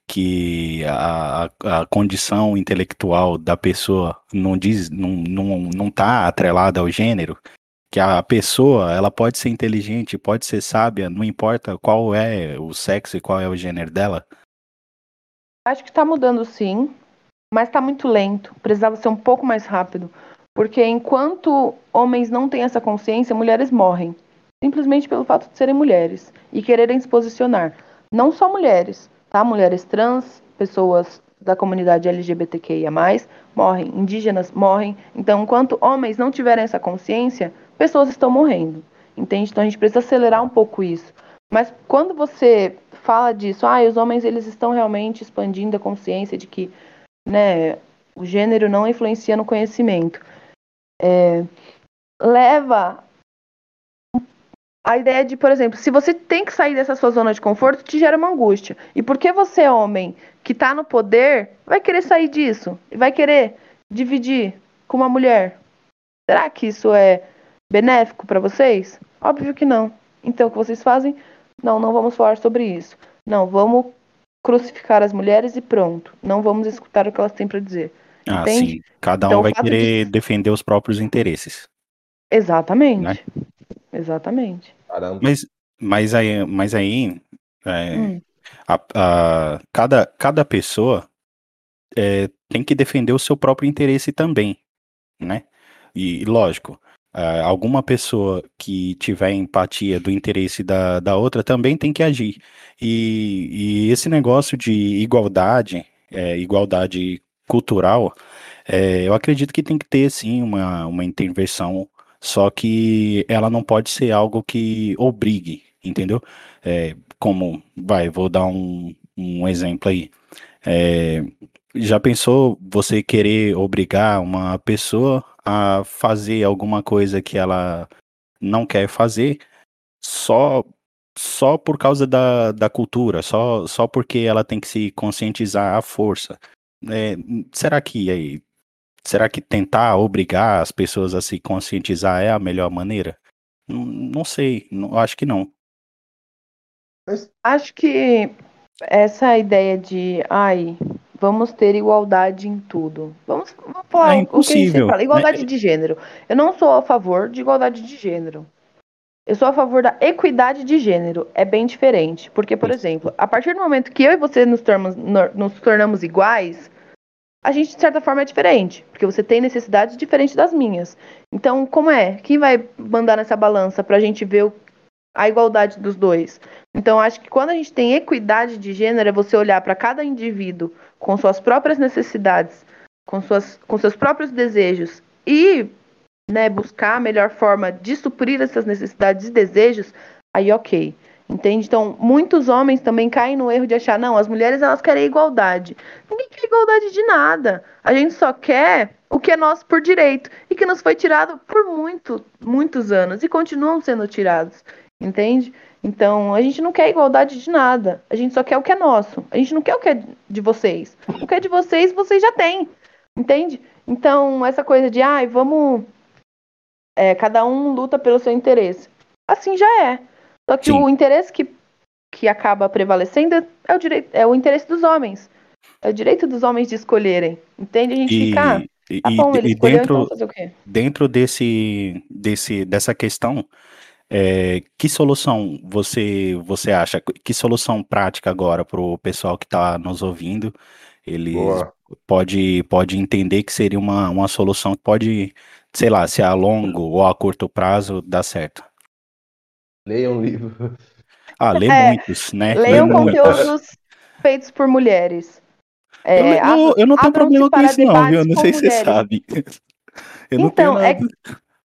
que a, a condição intelectual da pessoa não diz, não, não, não tá atrelada ao gênero? Que a pessoa, ela pode ser inteligente, pode ser sábia, não importa qual é o sexo e qual é o gênero dela? Acho que tá mudando sim, mas tá muito lento. Precisava ser um pouco mais rápido. Porque enquanto homens não têm essa consciência, mulheres morrem. Simplesmente pelo fato de serem mulheres e quererem se posicionar. Não só mulheres, tá? Mulheres trans, pessoas da comunidade LGBTQIA, morrem, indígenas morrem. Então, enquanto homens não tiverem essa consciência, pessoas estão morrendo. Entende? Então a gente precisa acelerar um pouco isso. Mas quando você fala disso, ah, os homens eles estão realmente expandindo a consciência de que né, o gênero não influencia no conhecimento. É, leva a ideia de, por exemplo, se você tem que sair dessa sua zona de conforto, te gera uma angústia. E porque você é homem que tá no poder, vai querer sair disso? Vai querer dividir com uma mulher? Será que isso é benéfico para vocês? Óbvio que não. Então, o que vocês fazem? Não, não vamos falar sobre isso. Não, vamos crucificar as mulheres e pronto. Não vamos escutar o que elas têm para dizer. Ah, Entende? sim. Cada um Então, vai fato de- querer defender os próprios interesses. Exatamente. Né? Exatamente. Caramba. Mas, mas aí, mas aí é, Hum, a- a- cada, cada pessoa é, tem que defender o seu próprio interesse também, né? E, lógico, ah, alguma pessoa que tiver empatia do interesse da, da outra também tem que agir. E, e esse negócio de igualdade, é, igualdade cultural, é, eu acredito que tem que ter, sim, uma, uma intervenção, só que ela não pode ser algo que obrigue, entendeu? É, como, vai, vou dar um, um exemplo aí. É, já pensou você querer obrigar uma pessoa a fazer alguma coisa que ela não quer fazer só só por causa da, da cultura, só, só porque ela tem que se conscientizar à força? É, será que aí, será que tentar obrigar as pessoas a se conscientizar é a melhor maneira? Não, não sei, não, acho que não. Acho que essa ideia de, ai, vamos ter igualdade em tudo. Vamos, vamos falar É o que impossível, fala, né? igualdade de gênero. Eu não sou a favor de igualdade de gênero. Eu sou a favor da equidade de gênero. É bem diferente. Porque, por exemplo, a partir do momento que eu e você nos tornamos, no- nos tornamos iguais, a gente, de certa forma, é diferente. Porque você tem necessidades diferentes das minhas. Então, como é? Quem vai mandar nessa balança pra gente ver o- a igualdade dos dois? Então, acho que quando a gente tem equidade de gênero, é você olhar para cada indivíduo com suas próprias necessidades, com, suas, com seus próprios desejos e né, buscar a melhor forma de suprir essas necessidades e desejos, aí ok. Entende? Então, muitos homens também caem no erro de achar, não, as mulheres elas querem igualdade. Ninguém quer igualdade de nada. A gente só quer o que é nosso por direito e que nos foi tirado por muito, muitos anos e continuam sendo tirados. Entende? Então, a gente não quer igualdade de nada. A gente só quer o que é nosso. A gente não quer o que é de vocês. O que é de vocês, vocês já têm. Entende? Então, essa coisa de, ai, vamos. é, cada um luta pelo seu interesse. Assim já é. Só que Sim. o interesse que, que acaba prevalecendo é o, direito, é o interesse dos homens. É o direito dos homens de escolherem. Entende? A gente E, fica. ah, e, Tá bom, e- e escolheu, dentro, então fazer o quê? dentro desse, desse, dessa questão, é, que solução você, você acha? Que solução prática agora para o pessoal que está nos ouvindo? Eles Boa. pode, pode entender que seria uma, uma solução que pode, sei lá, se a longo ou a curto prazo dar certo. Leia um livro. <laughs> Ah, lê É, muitos, né? Leiam muitos. conteúdos feitos por mulheres. É, Eu, eu- não tenho problema com isso, não, viu? Eu não sei se você sabe. <laughs> Eu não Então, tenho é nada.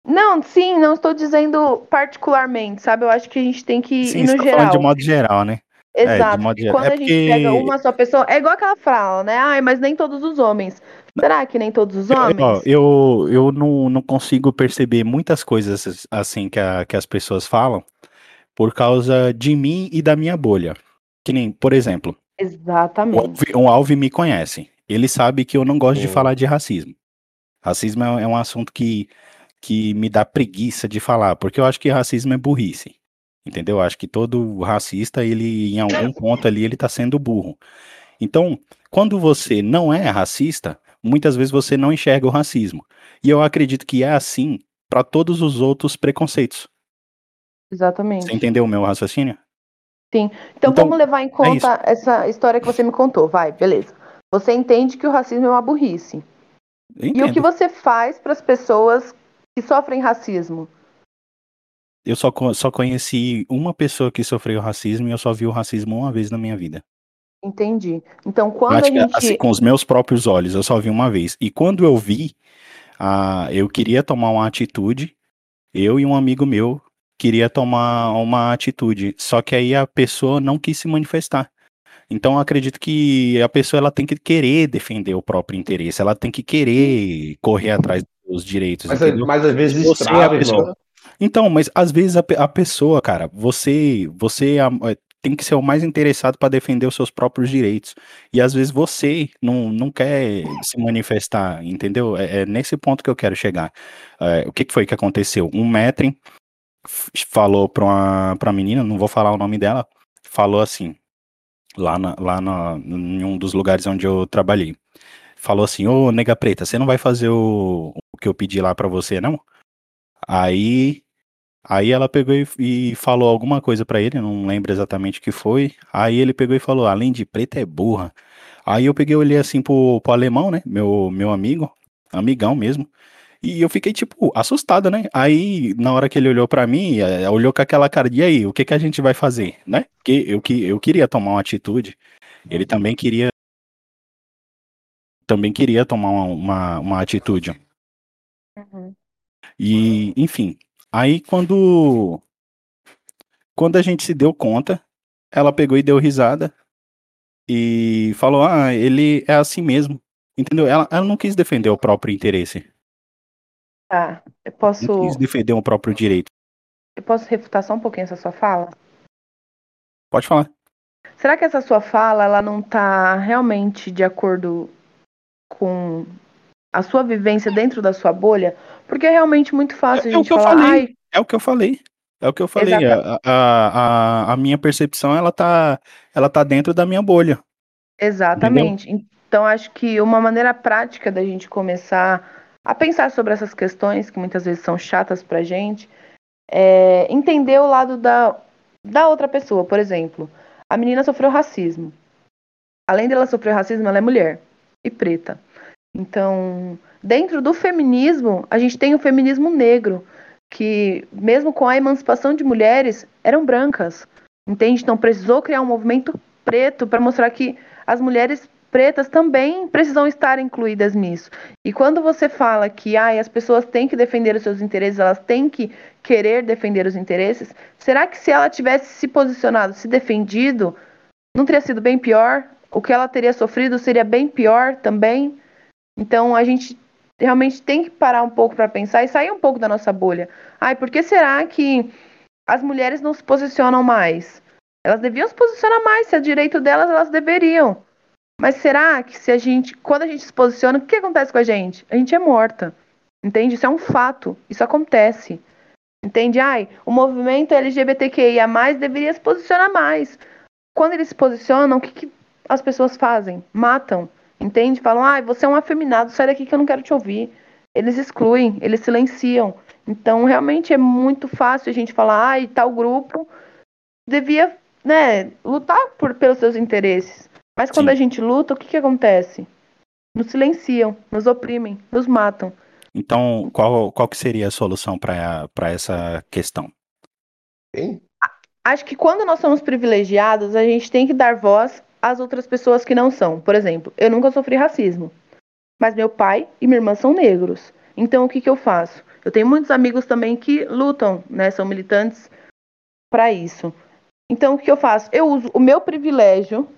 Não, sim, não estou dizendo particularmente, sabe? Eu acho que a gente tem que Sim, ir no tá geral. de modo geral, né? é, de Exato. geral. quando É a gente porque- pega uma só pessoa, é igual aquela fala, né? Ai, mas nem todos os homens. Será que nem todos os homens? Ó, eu eu não, não consigo perceber muitas coisas assim que, a- que as pessoas falam por causa de mim e da minha bolha. Que nem, por exemplo, Exatamente. Alvi, o Alvi me conhece. Ele sabe que eu não gosto de falar de racismo. Racismo é, é um assunto que, que me dá preguiça de falar, porque eu acho que racismo é burrice. Entendeu? Eu acho que todo racista, ele, em algum ponto ali, ele tá sendo burro. Então, quando você não é racista, muitas vezes você não enxerga o racismo. E eu acredito que é assim para todos os outros preconceitos. Exatamente. Você entendeu o meu raciocínio? Então, Então, vamos levar em isso. conta essa história que você me contou. Vai, beleza. Você entende que o racismo é uma burrice. E o que você faz para as pessoas que sofrem racismo? Eu só, só conheci uma pessoa que sofreu racismo e eu só vi o racismo uma vez na minha vida. Entendi. Então, quando a Prática, gente. assim, com os meus próprios olhos, eu só vi uma vez. E quando eu vi, ah, eu queria tomar uma atitude, eu e um amigo meu queria tomar uma atitude, só que aí a pessoa não quis se manifestar. Então eu acredito que a pessoa ela tem que querer defender o próprio interesse, ela tem que querer correr atrás dos direitos, Mas, mas às vezes você é a trava, pessoa- irmão. Então, mas às vezes a, a pessoa, cara, você, você é a- é, tem que ser o mais interessado para defender os seus próprios direitos. E às vezes você não, não quer se manifestar, entendeu? É, é nesse ponto que eu quero chegar. É, o que, que foi que aconteceu? Um metro falou para uma pra menina, não vou falar o nome dela, falou assim, lá, na, lá na, em um dos lugares onde eu trabalhei. Falou assim, ô nega preta, você não vai fazer o, o que eu pedi lá pra você, não? Aí, aí ela pegou e, e falou alguma coisa pra ele, não lembro exatamente o que foi. Aí ele pegou e falou, além de preta é burra. Aí eu peguei e olhei assim pro, pro alemão, né, meu, meu amigo, amigão mesmo. E eu fiquei, tipo, assustado, né? Aí, na hora que ele olhou pra mim, eh, olhou com aquela cara de, e aí, o que que a gente vai fazer, né? Porque eu, que- eu queria tomar uma atitude, ele também queria também queria tomar uma, uma, uma atitude. Uhum. E, enfim, aí quando quando a gente se deu conta, ela pegou e deu risada e falou: "Ah, ele é assim mesmo". Entendeu? Ela, ela não quis defender o próprio interesse, Tá, eu não posso, quis defender o próprio direito. eu posso refutar só um pouquinho essa sua fala? Pode falar. Será que essa sua fala, ela não tá realmente de acordo com a sua vivência dentro da sua bolha? Porque é realmente muito fácil a É o gente que eu falar, falei. ai, É o que eu falei. É o que eu falei. A, a, a, a minha percepção, ela tá, ela tá dentro da minha bolha. Exatamente. Então, acho que uma maneira prática da gente começar a pensar sobre essas questões, que muitas vezes são chatas pra gente, é entender o lado da, da outra pessoa. Por exemplo, a menina sofreu racismo. Além dela sofrer racismo, ela é mulher e preta. Então, dentro do feminismo, a gente tem o feminismo negro, que, mesmo com a emancipação de mulheres, eram brancas. Entende? Então, precisou criar um movimento preto para mostrar que as mulheres pretas também precisam estar incluídas nisso. E quando você fala que ah, as pessoas têm que defender os seus interesses, elas têm que querer defender os interesses, será que se ela tivesse se posicionado, se defendido, não teria sido bem pior? O que ela teria sofrido seria bem pior também? Então a gente realmente tem que parar um pouco para pensar e sair um pouco da nossa bolha. Ai, por que será que as mulheres não se posicionam mais? Elas deviam se posicionar mais, se é direito delas, elas deveriam. Mas será que se a gente, quando a gente se posiciona, o que acontece com a gente? A gente é morta. Entende? Isso é um fato. Isso acontece. Entende? Ai, o movimento LGBTQIA deveria se posicionar mais. Quando eles se posicionam, o que, que as pessoas fazem? Matam. Entende? Falam, ai, você é um afeminado, sai daqui que eu não quero te ouvir. Eles excluem, eles silenciam. Então, realmente é muito fácil a gente falar, ai, tal grupo devia, né, lutar por, pelos seus interesses. Mas quando Sim. a gente luta, o que, que acontece? Nos silenciam, nos oprimem, nos matam. Então, qual, qual que seria a solução para essa questão? Hein? Acho que quando nós somos privilegiados, a gente tem que dar voz às outras pessoas que não são. Por exemplo, eu nunca sofri racismo, mas meu pai e minha irmã são negros. Então, o que, que eu faço? Eu tenho muitos amigos também que lutam, né? São militantes para isso. Então, o que eu faço? Eu uso o meu privilégio,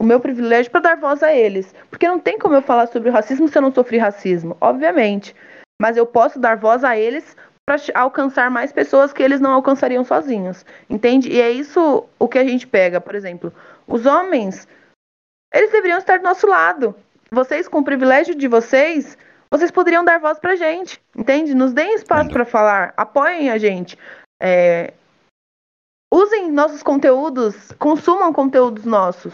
o meu privilégio para dar voz a eles. Porque não tem como eu falar sobre o racismo se eu não sofri racismo, obviamente. Mas eu posso dar voz a eles para alcançar mais pessoas que eles não alcançariam sozinhos. Entende? E é isso o que a gente pega. Por exemplo, os homens, eles deveriam estar do nosso lado. Vocês, com o privilégio de vocês, vocês poderiam dar voz pra gente. Entende? Nos deem espaço para falar. Apoiem a gente. É, usem nossos conteúdos, consumam conteúdos nossos.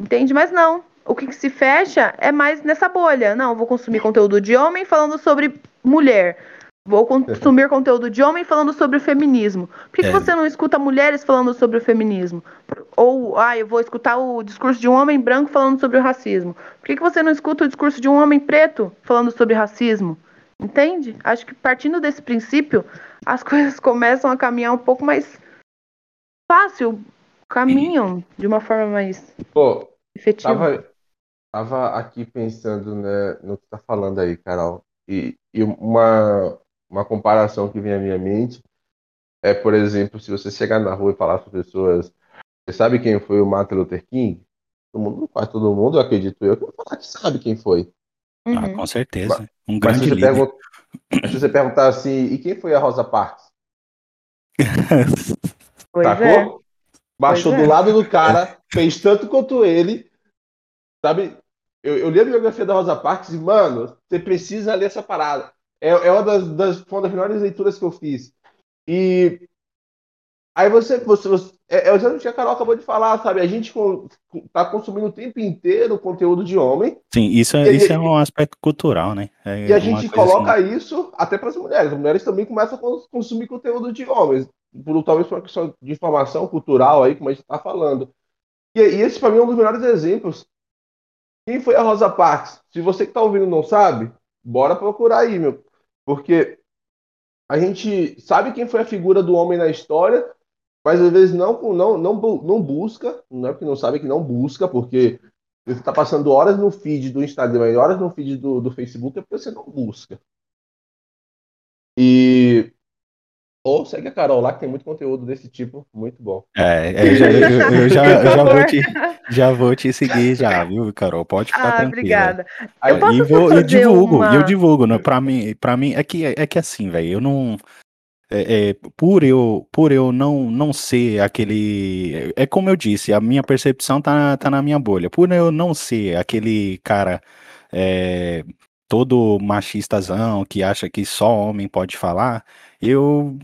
Entende? Mas não. O que, que se fecha é mais nessa bolha. Não, vou consumir conteúdo de homem falando sobre mulher. Vou consumir conteúdo de homem falando sobre o feminismo. Por que, que É. você não escuta mulheres falando sobre o feminismo? Ou, ah, eu vou escutar o discurso de um homem branco falando sobre o racismo. Por que, que você não escuta o discurso de um homem preto falando sobre racismo? Entende? Acho que partindo desse princípio, as <laughs> coisas começam a caminhar um pouco mais fácil. Caminham de uma forma mais Pô, efetiva. tava, tava aqui pensando né, no que tá falando aí, Carol. E, e uma, uma comparação que vem à minha mente é, por exemplo, se você chegar na rua e falar para as pessoas, você sabe quem foi o Martin Luther King? Todo mundo, quase todo mundo, eu acredito eu, que vai falar que sabe quem foi. Ah, Uhum. com certeza. Um Mas grande se, você líder. pergun- mas se você perguntar assim, e quem foi a Rosa Parks? <laughs> Pois Sacou? é. Baixou Pois do é. lado do cara, fez tanto quanto ele. Sabe? Eu, eu li a biografia da Rosa Parks e, mano, você precisa ler essa parada. É, é uma das, das, uma das melhores leituras que eu fiz. E aí você, você, você é, é o que a Carol acabou de falar, sabe? A gente com, tá consumindo o tempo inteiro conteúdo de homem Sim, isso é, E- isso é um aspecto cultural, né? É e a gente coloca assim- isso até para as mulheres. As mulheres também começam a cons- consumir conteúdo de homens, por, talvez por uma questão de informação cultural aí, como a gente está falando. E, e esse para mim é um dos melhores exemplos. Quem foi a Rosa Parks? Se você que está ouvindo não sabe, bora procurar aí, meu. Porque a gente sabe quem foi a figura do homem na história, mas às vezes não, não, não, não busca, não é porque não sabe que não busca, porque você está passando horas no feed do Instagram e horas no feed do, do Facebook, é porque você não busca. E. Ou segue a Carol lá, que tem muito conteúdo desse tipo, muito bom. É, é, eu já, eu, eu já, eu já vou te, já vou te seguir já, viu, Carol? Pode ficar Ah, tranquila. obrigada. Aí, Eu posso e vou, eu divulgo, uma- eu divulgo, né? Pra mim, para mim é que é que assim, velho, eu não é, é, por eu por eu não não ser aquele é como eu disse, a minha percepção tá, tá na minha bolha. Por eu não ser aquele cara é, todo machistazão que acha que só homem pode falar, eu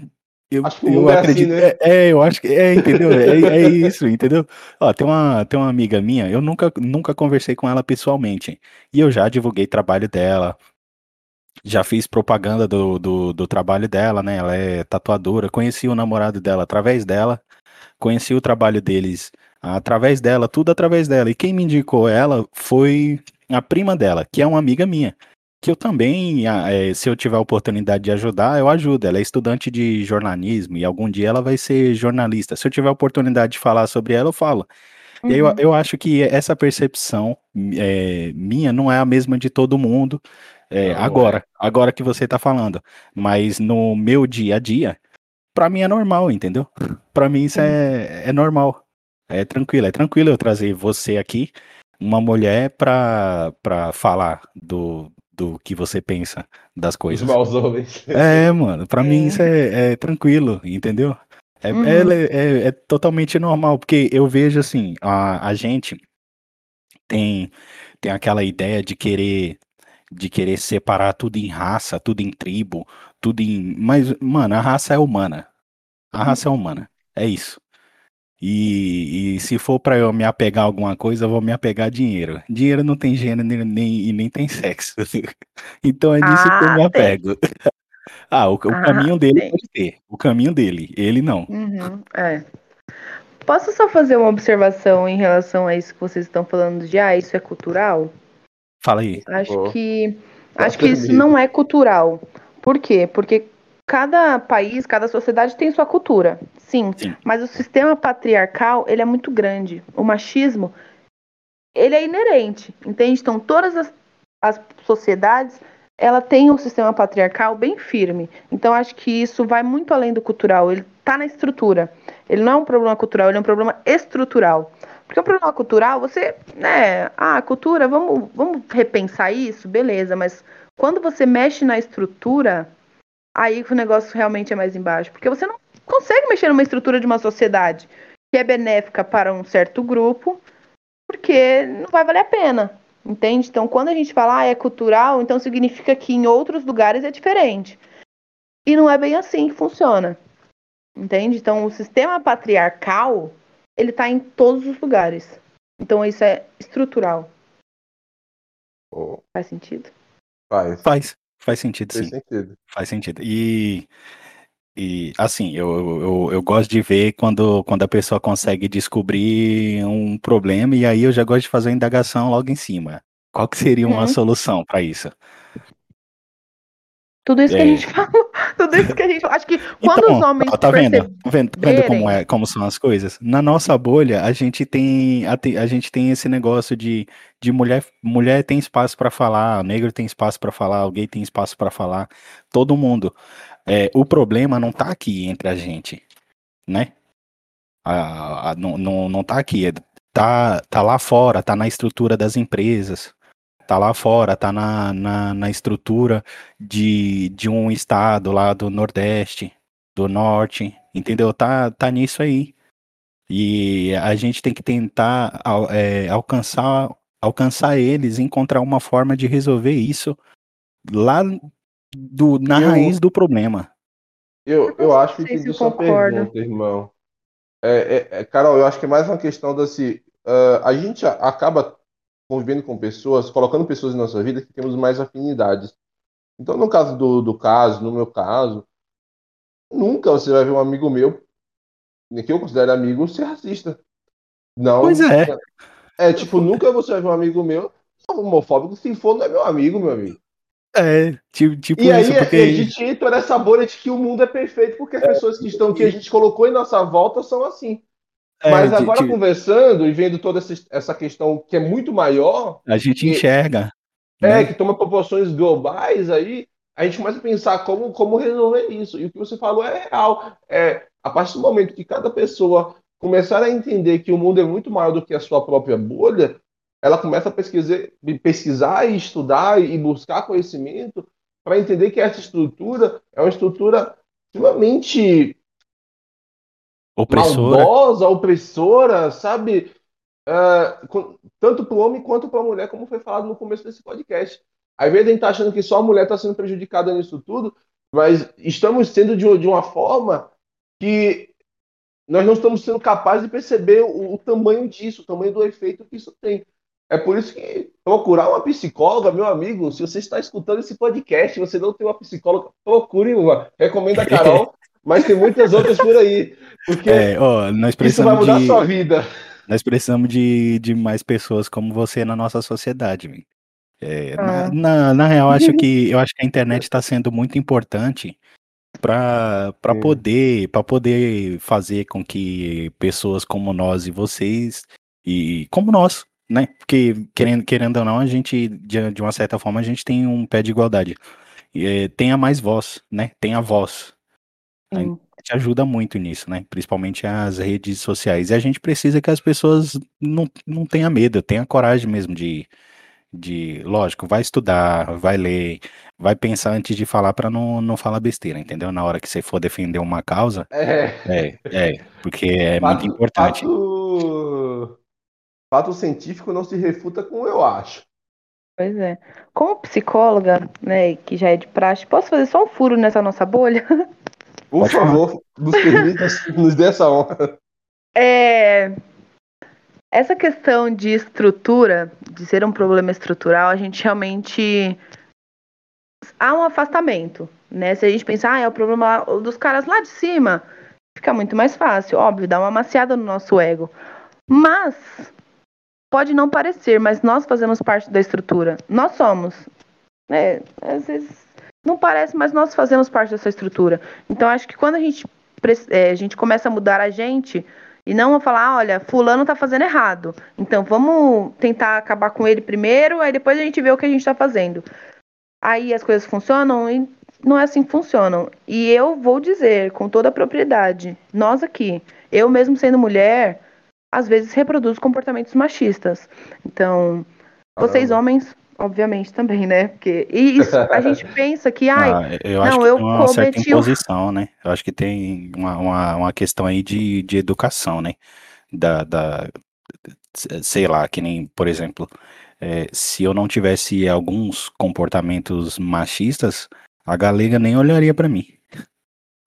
eu, eu é assim, acredito. né? É, é, eu acho que é, entendeu? É, é isso, entendeu? Ó, tem uma, tem uma amiga minha, eu nunca, nunca conversei com ela pessoalmente. E eu já divulguei trabalho dela, já fiz propaganda do, do, do trabalho dela, né? Ela é tatuadora, conheci o namorado dela através dela, conheci o trabalho deles através dela, tudo através dela. E quem me indicou ela foi a prima dela, que é uma amiga minha. Que eu também, eh, se eu tiver a oportunidade de ajudar, eu ajudo. Ela é estudante de jornalismo e algum dia ela vai ser jornalista. Se eu tiver a oportunidade de falar sobre ela, eu falo. E aí eu, Uhum. eu acho que essa percepção eh, minha não é a mesma de todo mundo Não, não agora, agora que você tá falando. Mas no meu dia a dia, pra mim é normal, entendeu? Pra mim isso é, é normal. É tranquilo, é tranquilo eu trazer você aqui, uma mulher, pra falar do, do que você pensa das Os coisas. maus homens. É, mano, pra mim Sim. isso é, é tranquilo, entendeu? É, Uhum. é, é- é totalmente normal, porque eu vejo assim, a, a gente tem, tem aquela ideia de querer de querer separar tudo em raça, tudo em tribo, tudo em. Mas, mano, a raça é humana. A raça é humana. É isso. E, e se for pra eu me apegar a alguma coisa, eu vou me apegar a dinheiro. Dinheiro não tem gênero nem, nem- e nem tem sexo. <laughs> Então é nisso que eu Ah, me tem. apego. <laughs> Ah, o, o Ah, caminho dele tem. pode ter. O caminho dele. Ele não. Uhum, é. Posso só fazer uma observação em relação a isso que vocês estão falando de ah, isso é cultural? Fala aí. Acho Pô. que acho que isso não é cultural. Por quê? Porque cada país, cada sociedade tem sua cultura. Sim, Sim. mas o sistema patriarcal, ele é muito grande. O machismo, ele é inerente, entende? Então, todas as, as sociedades, ela tem um sistema patriarcal bem firme. Então, acho que isso vai muito além do cultural. Ele está na estrutura. Ele não é um problema cultural, ele é um problema estrutural. Porque o problema cultural, você, né, ah, cultura, vamos, vamos repensar isso, beleza, mas quando você mexe na estrutura, aí que o negócio realmente é mais embaixo. Porque você não consegue mexer numa estrutura de uma sociedade que é benéfica para um certo grupo, porque não vai valer a pena. Entende? Então, quando a gente fala ah, é cultural, então significa que em outros lugares é diferente. E não é bem assim que funciona. Entende? Então, o sistema patriarcal, ele tá em todos os lugares. Então, isso é estrutural. Pô, Faz sentido? Faz. Faz. Faz sentido, Faz sim. sentido. Faz sentido. E, e assim, eu, eu, eu gosto de ver quando, quando a pessoa consegue descobrir um problema e aí eu já gosto de fazer a indagação logo em cima. Qual que seria uma Uhum. solução para isso? Tudo isso que É. a gente <laughs> falou. Tudo isso que a gente. Acho que <laughs> quando Então, os homens ó, tá vendo? Tá vendo, tá vendo como, é, como são as coisas? Na nossa bolha, a gente tem a, a gente tem esse negócio de, de mulher, mulher tem espaço para falar, negro tem espaço para falar, o gay tem espaço para falar, todo mundo. É, o problema não tá aqui entre a gente, né? A- a- não, não, não tá aqui, é- tá, tá lá fora, tá na estrutura das empresas, tá lá fora, tá na, na, na estrutura de, de um estado lá do Nordeste, do Norte, Entendeu? Tá, tá nisso aí. E a gente tem que tentar é, alcançar, alcançar eles, encontrar uma forma de resolver isso lá do, na Eu- raiz do problema. Eu, Eu acho que se sua concordo. pergunta, irmão. É, é- é, Carol, eu acho que é mais uma questão desse. ah, a gente acaba convivendo com pessoas, colocando pessoas em nossa vida que temos mais afinidades. Então, no caso do, do caso, no meu caso, nunca você vai ver um amigo meu, que eu considero amigo, ser racista. Não. Pois é. É, tipo, nunca você vai ver um amigo meu homofóbico. Se for, não é meu amigo, meu amigo. É, tipo, tipo E aí isso, a- porque. a gente entra nessa bolha de que o mundo é perfeito porque as pessoas que estão que a gente colocou em nossa volta são assim. É, Mas agora de- conversando e vendo toda essa, essa questão que é muito maior, a gente e- enxerga. é, né? que toma proporções globais, aí a gente começa a pensar como, como resolver isso. E o que você falou é real. É, a partir do momento que cada pessoa começar a entender que o mundo é muito maior do que a sua própria bolha, ela começa a pesquisar, pesquisar e estudar e buscar conhecimento para entender que essa estrutura é uma estrutura extremamente Opressora. maldosa, opressora, sabe? Ah, com- tanto para o homem quanto para a mulher, como foi falado no começo desse podcast. Às vezes a gente está achando que só a mulher está sendo prejudicada nisso tudo, mas estamos sendo de, de uma forma que nós não estamos sendo capazes de perceber o, o tamanho disso, o tamanho do efeito que isso tem. É por isso que procurar uma psicóloga, meu amigo, se você está escutando esse podcast você não tem uma psicóloga, procure uma. Recomendo a Carol, <laughs> mas tem muitas outras por aí. Porque É, ó, nós isso vai precisamos mudar de, sua vida. nós precisamos de, de mais pessoas como você na nossa sociedade. É, na, Ah. na, na real, acho que eu acho que a internet está sendo muito importante para para Sim. poder para poder fazer com que pessoas como nós e vocês e como nós, né? Porque querendo querendo ou não, a gente de, de uma certa forma a gente tem um pé de igualdade. É, tenha mais voz, né? Tenha voz. A internet ajuda muito nisso, né? Principalmente as redes sociais. E a gente precisa que as pessoas não, não tenham medo, tenham coragem mesmo de, de. Lógico, vai estudar, vai ler, vai pensar antes de falar para não, não falar besteira, entendeu? Na hora que você for defender uma causa, É, é, é, porque é <laughs> muito importante. Fato, fato científico não se refuta com eu acho. Pois é. Como psicóloga, né, que já é de praxe, posso fazer só um furo nessa nossa bolha? <laughs> Por Pode falar. favor, <laughs> nos permita, nos dê essa honra. É, essa questão de estrutura, de ser um problema estrutural, a gente realmente há um afastamento, né? Se a gente pensar, ah, é o problema dos caras lá de cima, fica muito mais fácil, óbvio, dá uma maciada no nosso ego. Mas pode não parecer, mas nós fazemos parte da estrutura. Nós somos, né? Às vezes não parece, mas nós fazemos parte dessa estrutura. Então acho que quando a gente é, a gente começa a mudar a gente e não falar, olha, fulano tá fazendo errado. Então vamos tentar acabar com ele primeiro, aí depois a gente vê o que a gente tá fazendo. Aí as coisas funcionam e não é assim que funcionam. E eu vou dizer com toda a propriedade, nós aqui, eu mesmo sendo mulher, às vezes reproduzo comportamentos machistas. Então, vocês homens, obviamente também, né? Porque e isso a gente <laughs> pensa que ai, Ah, eu acho não, que eu tem uma certa cometi um- imposição, né? Eu acho que tem uma, uma, uma questão aí de, de educação, né? Da, da, sei lá, que nem, por exemplo, eh, se eu não tivesse alguns comportamentos machistas, a galega nem olharia pra mim.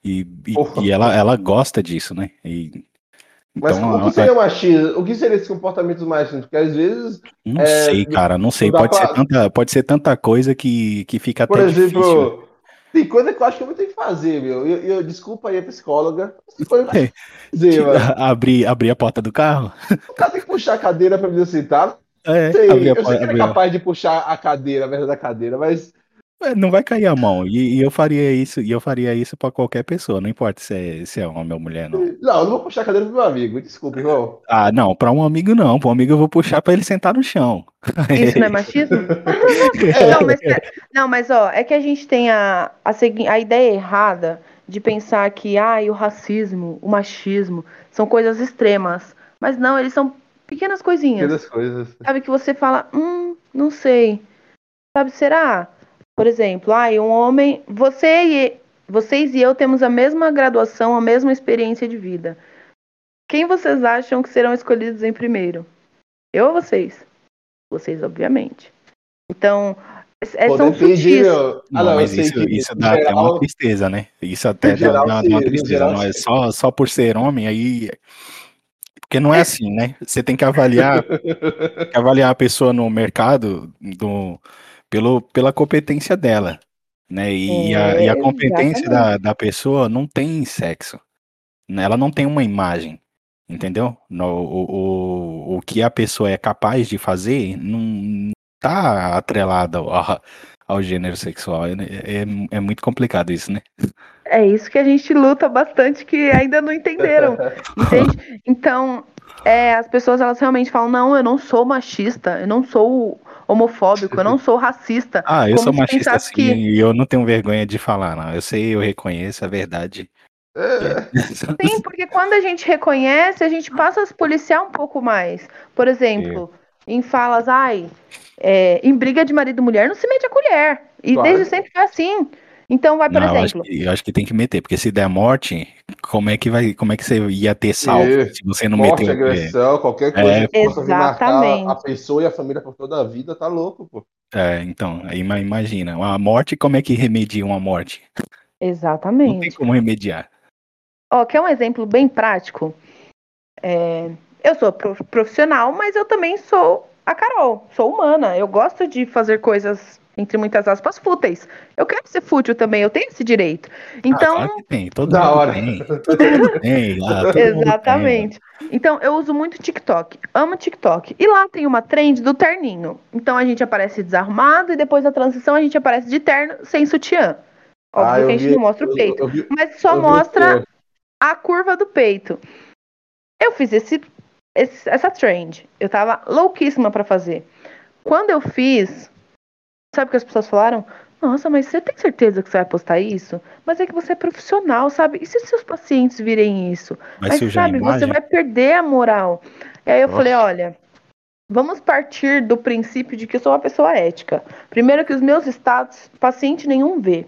E, e, e ela, ela gosta disso, né? E, Mas então, o que seria machismo? O que seria esses comportamentos machistas? Porque às vezes, não é, sei, cara, não sei. Pode ser pra- tanta, pode ser tanta coisa que, que fica por até difícil. exemplo, tem coisa que eu acho que eu vou ter que fazer, meu. Eu, eu- desculpa aí a psicóloga. <laughs> Mano. abrir, abrir a porta do carro? O cara tem que puxar a cadeira pra me sentar. É, Sei, eu sei que ele é capaz de puxar a cadeira, a verdade da cadeira, mas É, Não vai cair a mão. E, e eu faria isso, e eu faria isso para qualquer pessoa, não importa se é, se é homem ou mulher, não. <laughs> Não, eu não vou puxar a cadeira pro meu amigo. Desculpa, irmão. Ah, não, para um amigo não. Para um amigo eu vou puxar para ele sentar no chão. Isso <laughs> não é machismo? <laughs> Não, mas, não, mas ó, é que a gente tem a, a, a ideia errada de pensar que ah, o racismo, o machismo são coisas extremas. Mas não, eles são pequenas coisinhas. Pequenas coisas. Sabe que você fala, hum, não sei. Sabe, será? Por exemplo, ai, um homem. Você e. vocês e eu temos a mesma graduação, a mesma experiência de vida. Quem vocês acham que serão escolhidos em primeiro? Eu ou vocês? Vocês, obviamente. Então, é, Pô, são sutis. Ah, Não, não, mas isso, que isso dá até geral- uma tristeza, né? Isso até geral, dá, dá uma tristeza. geral, Não é só, só por ser homem, aí. Porque não é assim, né? Você tem que avaliar, <laughs> tem que avaliar a pessoa no mercado do, pelo, pela competência dela. Né? E, a, e a É, competência da, da pessoa não tem sexo. né? Ela não tem uma imagem. Entendeu? No, o, o, o que a pessoa é capaz de fazer não tá atrelado ao, ao gênero sexual. É, é, é muito complicado isso, né? É isso que a gente luta bastante, que ainda não entenderam. <laughs> entende? Então, é, as pessoas elas realmente falam: não, eu não sou machista, eu não sou homofóbico, eu não sou racista. <laughs> Ah, eu sou machista sim, que- e eu não tenho vergonha de falar, não. Eu sei, eu reconheço a verdade. É, <laughs> Sim, porque quando a gente reconhece, a gente passa a se policiar um pouco mais. Por exemplo, em falas, ai, é, em briga de marido e mulher não se mete a colher. E Claro. desde sempre foi assim. Então vai, por Não, eu acho, exemplo. que, eu acho que tem que meter, porque se der morte, como é que vai, como é que você ia ter salvo É, se você não morte, meteu? agressão, qualquer coisa É, que possa Exatamente. a pessoa e a família por toda a vida, tá louco, pô. É, então, aí ima- imagina, uma morte, como é que remedia uma morte? Não tem Exatamente. como remediar. Ó, quer um exemplo bem prático? É, eu sou prof- profissional, mas eu também sou a Carol, sou humana. Eu gosto de fazer coisas, entre muitas aspas, fúteis. Eu quero ser fútil também, eu tenho esse direito. Então, ah, claro que tem, todo Da hora. tem, todo mundo tem. lá, todo mundo Exatamente. Então, eu uso muito TikTok. Amo TikTok. E lá tem uma trend do terninho. Então, a gente aparece desarrumado e depois da transição a gente aparece de terno sem sutiã. Óbvio Ah, que eu a gente vi- não mostra o eu- peito. eu vi- mas só eu vi mostra a curva do peito. Eu fiz esse, esse- essa trend. Eu tava louquíssima pra fazer. Quando eu fiz, sabe o que as pessoas falaram? Nossa, mas você tem certeza que você vai postar isso? Mas é que você é profissional, sabe? E se os seus pacientes virem isso? Mas a sabe, você vai perder a moral. E aí eu Nossa. falei, olha, vamos partir do princípio de que eu sou uma pessoa ética. Primeiro que os meus status, paciente nenhum vê.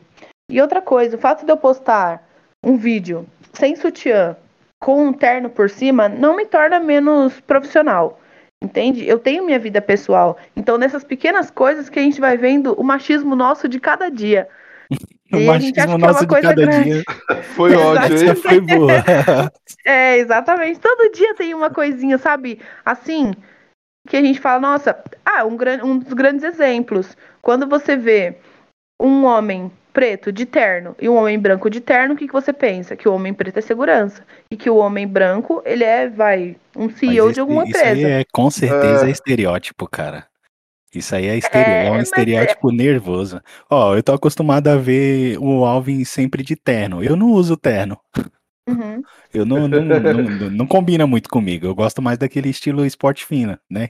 E outra coisa, o fato de eu postar um vídeo sem sutiã, com um terno por cima, não me torna menos profissional. Entende? Eu tenho minha vida pessoal. Então, nessas pequenas coisas que a gente vai vendo o machismo nosso de cada dia. <laughs> O E a gente acha machismo que é uma nosso de coisa cada grande. dia. <laughs> Foi ótimo, hein? foi <laughs> boa. É, exatamente. Todo dia tem uma coisinha, sabe? Assim, que a gente fala, nossa, ah, um, um dos grandes exemplos. Quando você vê um homem preto de terno e um homem branco de terno, o que, que você pensa? Que o homem preto é segurança. E que o homem branco, ele é, vai, um CEO de esse- alguma isso aí empresa. é com certeza É. é estereótipo, cara. Isso aí é, estere... É, é um mas estereótipo nervoso. Ó, eu tô acostumado a ver o Alvin sempre de terno. Eu não uso terno. Uhum. Eu não, não, não, não, não <laughs> combina muito comigo. Eu gosto mais daquele estilo esporte fino, né?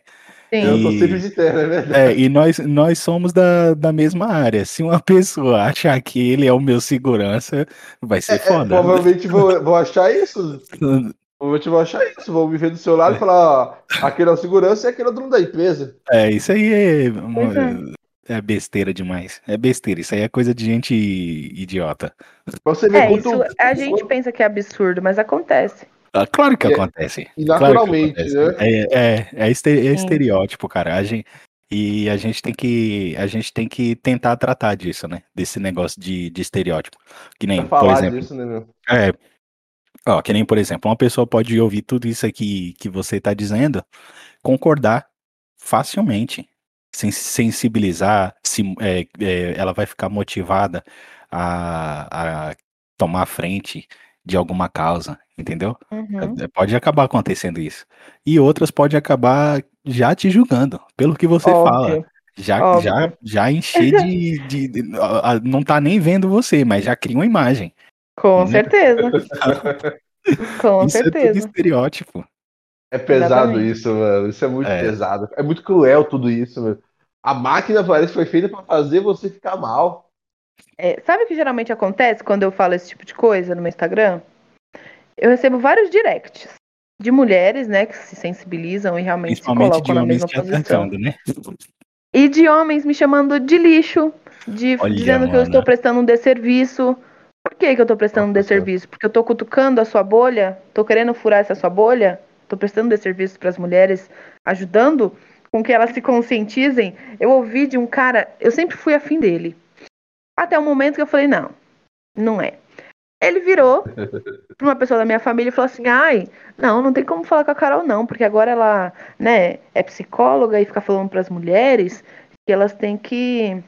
Sim. Eu tô sempre de terno, é verdade. É, e nós, nós somos da, da mesma área. Se uma <laughs> pessoa achar que ele é o meu segurança, vai ser É, foda. provavelmente vou, vou achar isso. <laughs> Provavelmente vou achar isso. Vou me ver do seu lado e falar, ó, aquele é o segurança e aquele é o dono da empresa. É, isso aí é, é. é besteira demais. É besteira. Isso aí é coisa de gente idiota. Você ver É, quanto. isso a gente pensa que é absurdo, mas acontece. Ah, claro que E- acontece. e Claro que naturalmente, acontece. né? É, é, é, este- é estereótipo, cara. A gente, e a gente tem que a gente tem que tentar tratar disso, né? Desse negócio de, de estereótipo. Que nem, por exemplo, disso, né, meu? É. Ó, que nem, por exemplo, uma pessoa pode ouvir tudo isso aqui que você está dizendo, concordar facilmente, sem se sensibilizar, se, é, é, ela vai ficar motivada a, a tomar a frente de alguma causa, entendeu? Uhum. É, Pode acabar acontecendo isso. E outras pode acabar já te julgando, pelo que você fala. Óbvio. Já, Óbvio. já, <laughs> já encher de, de, de- a- a- Não tá nem vendo você, mas já cria uma imagem. Com Né? certeza. Com isso é tudo certeza. estereótipo. É pesado Exatamente. isso, mano. Isso é muito É. pesado. É muito cruel tudo isso, mano. A máquina parece que foi feita pra fazer você ficar mal. É, sabe o que geralmente acontece quando eu falo esse tipo de coisa no meu Instagram? Eu recebo vários directs de mulheres, né, que se sensibilizam e realmente se colocam na mesma posição. né? E de homens me chamando de lixo, de Olha, dizendo que eu estou prestando um desserviço. Por que, que eu tô prestando um desserviço? Porque eu tô cutucando a sua bolha? Tô querendo furar essa sua bolha? Tô prestando desserviço para as mulheres, ajudando com que elas se conscientizem? Eu ouvi de um cara, eu sempre fui afim dele. Até o momento que eu falei, não, não é. Ele virou <laughs> para uma pessoa da minha família e falou assim: ai, não, não tem como falar com a Carol, não, porque agora ela né, é psicóloga e fica falando para as mulheres que elas têm que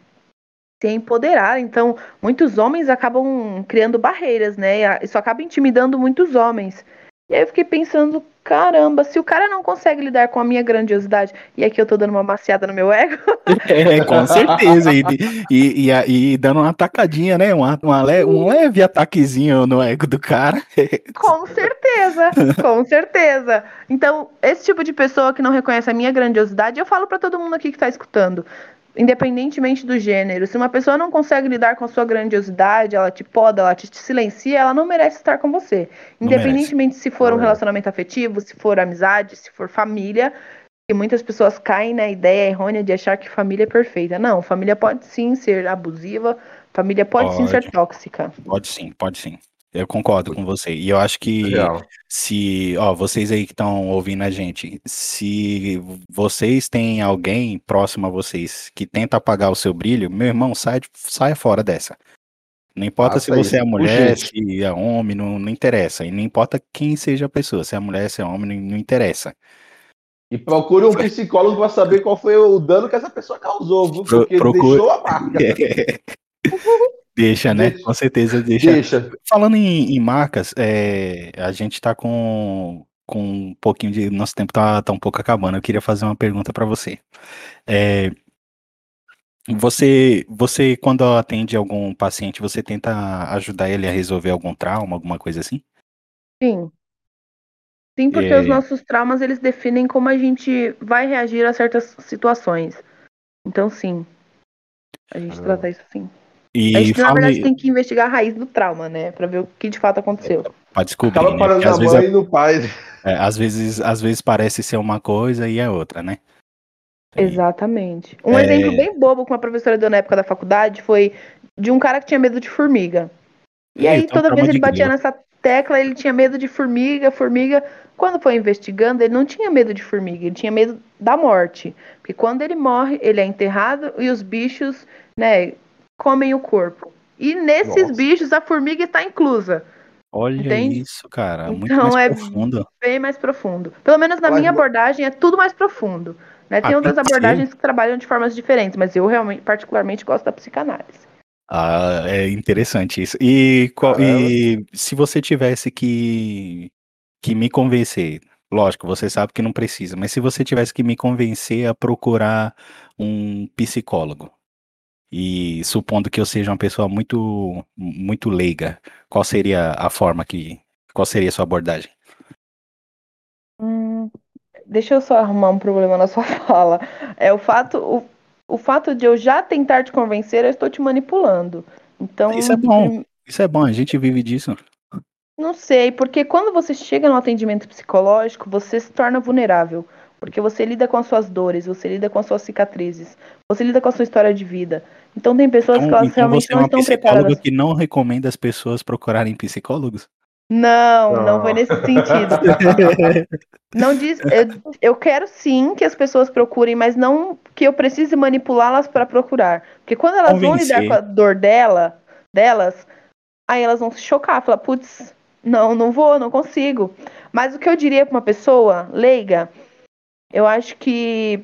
se empoderar. Então, muitos homens acabam criando barreiras, né? Isso acaba intimidando muitos homens. E aí eu fiquei pensando, caramba, se o cara não consegue lidar com a minha grandiosidade, e aqui eu tô dando uma maciada no meu ego. <laughs> É, com certeza. E, e, e, e dando uma atacadinha, né? Uma, uma le, um leve ataquezinho no ego do cara. <laughs> Com certeza, com certeza. Então, esse tipo de pessoa que não reconhece a minha grandiosidade, eu falo para todo mundo aqui que tá escutando independentemente do gênero. Se uma pessoa não consegue lidar com a sua grandiosidade, ela te poda, ela te silencia, ela não merece estar com você. Independentemente se for um relacionamento afetivo, se for amizade, se for família, que muitas pessoas caem na ideia errônea de achar que família é perfeita. Não, família pode sim ser abusiva, família pode, pode. sim ser tóxica. Pode sim, pode sim. Eu concordo com você. E eu acho que Real. se, ó, vocês aí que estão ouvindo a gente, se vocês têm alguém próximo a vocês que tenta apagar o seu brilho, meu irmão, sai, saia fora dessa. Não importa se você é mulher, se é homem, não, não interessa. E não importa quem seja a pessoa, se é mulher, se é homem, não, não interessa. E procure um psicólogo para saber qual foi o dano que essa pessoa causou, viu? Porque Pro, procure... deixou a marca. <laughs> <laughs> Deixa, né? Com certeza deixa. deixa. Falando em, em marcas, é, a gente tá com, com um pouquinho de. Nosso tempo tá, tá um pouco acabando. Eu queria fazer uma pergunta para você. É, você, você, quando atende algum paciente, você tenta ajudar ele a resolver algum trauma, alguma coisa assim? Sim. Sim, porque é... os nossos traumas, eles definem como a gente vai reagir a certas situações. Então, sim. A gente ah. trata isso sim. E a gente, na verdade, tem que investigar a raiz do trauma, né? Pra ver o que de fato aconteceu. Pra descobrir. Acaba né? parando na mãe é... e no pai. É, às, vezes, às vezes parece ser uma coisa e é outra, né? Exatamente. Um é... exemplo bem bobo que uma professora deu na época da faculdade foi de um cara que tinha medo de formiga. E aí, então, toda vez ele batia nessa tecla, ele tinha medo de formiga, formiga. Quando foi investigando, ele não tinha medo de formiga, ele tinha medo da morte. Porque quando ele morre, ele é enterrado e os bichos, né, comem o corpo. E nesses Nossa. bichos a formiga está inclusa. Olha Entende? isso, cara. Muito então mais é profundo. bem mais profundo. Pelo menos na minha abordagem é tudo mais profundo. Né? Tem ah, outras abordagens que trabalham de formas diferentes, mas eu realmente, particularmente, gosto da psicanálise. Ah, é interessante isso. E, qual, e se você tivesse que, que me convencer, lógico, você sabe que não precisa, mas se você tivesse que me convencer a procurar um psicólogo, e supondo que eu seja uma pessoa muito muito leiga, qual seria a forma que qual seria a sua abordagem? Hum, deixa eu só arrumar um problema na sua <laughs> fala. É o fato o, o fato de eu já tentar te convencer, eu estou te manipulando. Então Isso é bom. Isso é bom, a gente vive disso. Não sei, porque quando você chega no atendimento psicológico, você se torna vulnerável. Porque você lida com as suas dores, você lida com as suas cicatrizes, você lida com a sua história de vida. Então tem pessoas então, que elas então realmente não é estão preparadas. que não recomenda as pessoas procurarem psicólogos? Não, não foi nesse sentido. <laughs> não diz, eu, eu quero sim que as pessoas procurem, mas não que eu precise manipulá-las para procurar. Porque quando elas Convencer. vão lidar com a dor dela, delas, aí elas vão se chocar, falar, putz, não, não vou, não consigo. Mas o que eu diria para uma pessoa leiga, eu acho que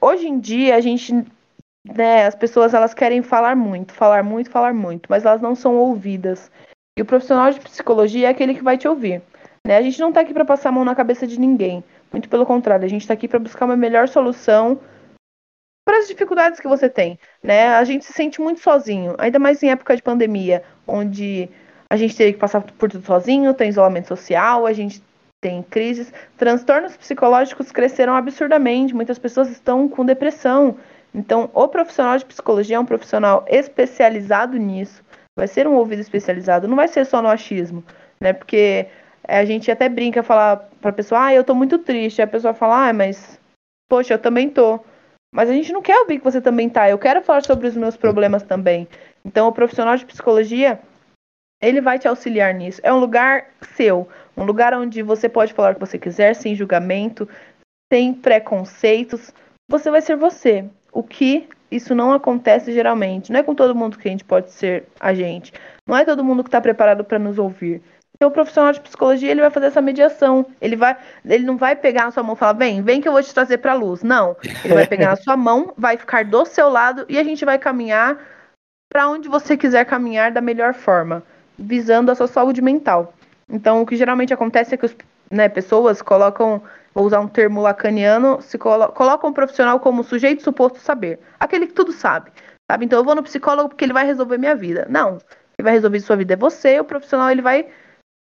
hoje em dia a gente né, as pessoas elas querem falar muito, falar muito, falar muito, mas elas não são ouvidas. E o profissional de psicologia é aquele que vai te ouvir. Né? A gente não está aqui para passar a mão na cabeça de ninguém. Muito pelo contrário, a gente está aqui para buscar uma melhor solução para as dificuldades que você tem. Né? A gente se sente muito sozinho, ainda mais em época de pandemia, onde a gente teve que passar por tudo sozinho, tem isolamento social, a gente tem crises. Transtornos psicológicos cresceram absurdamente, muitas pessoas estão com depressão. Então, o profissional de psicologia é um profissional especializado nisso, vai ser um ouvido especializado, não vai ser só no achismo, né? Porque a gente até brinca falar para a pessoa, ah, eu tô muito triste. Aí a pessoa fala, ah, mas poxa, eu também tô. Mas a gente não quer ouvir que você também tá. Eu quero falar sobre os meus problemas também. Então, o profissional de psicologia, Ele vai te auxiliar nisso. É um lugar seu, um lugar onde você pode falar o que você quiser, sem julgamento, sem preconceitos. Você vai ser você. O que isso não acontece geralmente. Não é com todo mundo que a gente pode ser a gente. Não é todo mundo que está preparado para nos ouvir. Então, o profissional de psicologia ele vai fazer essa mediação. Ele vai, ele não vai pegar na sua mão e falar, vem, vem que eu vou te trazer para a luz. Não. Ele vai pegar na sua mão, vai ficar do seu lado e a gente vai caminhar para onde você quiser caminhar da melhor forma, visando a sua saúde mental. Então, o que geralmente acontece é que as né, pessoas colocam, vou usar um termo lacaniano, se colo colocam o profissional como sujeito suposto saber, aquele que tudo sabe, sabe? Então, eu vou no psicólogo porque ele vai resolver minha vida. Não, quem vai resolver sua vida é você, o profissional ele vai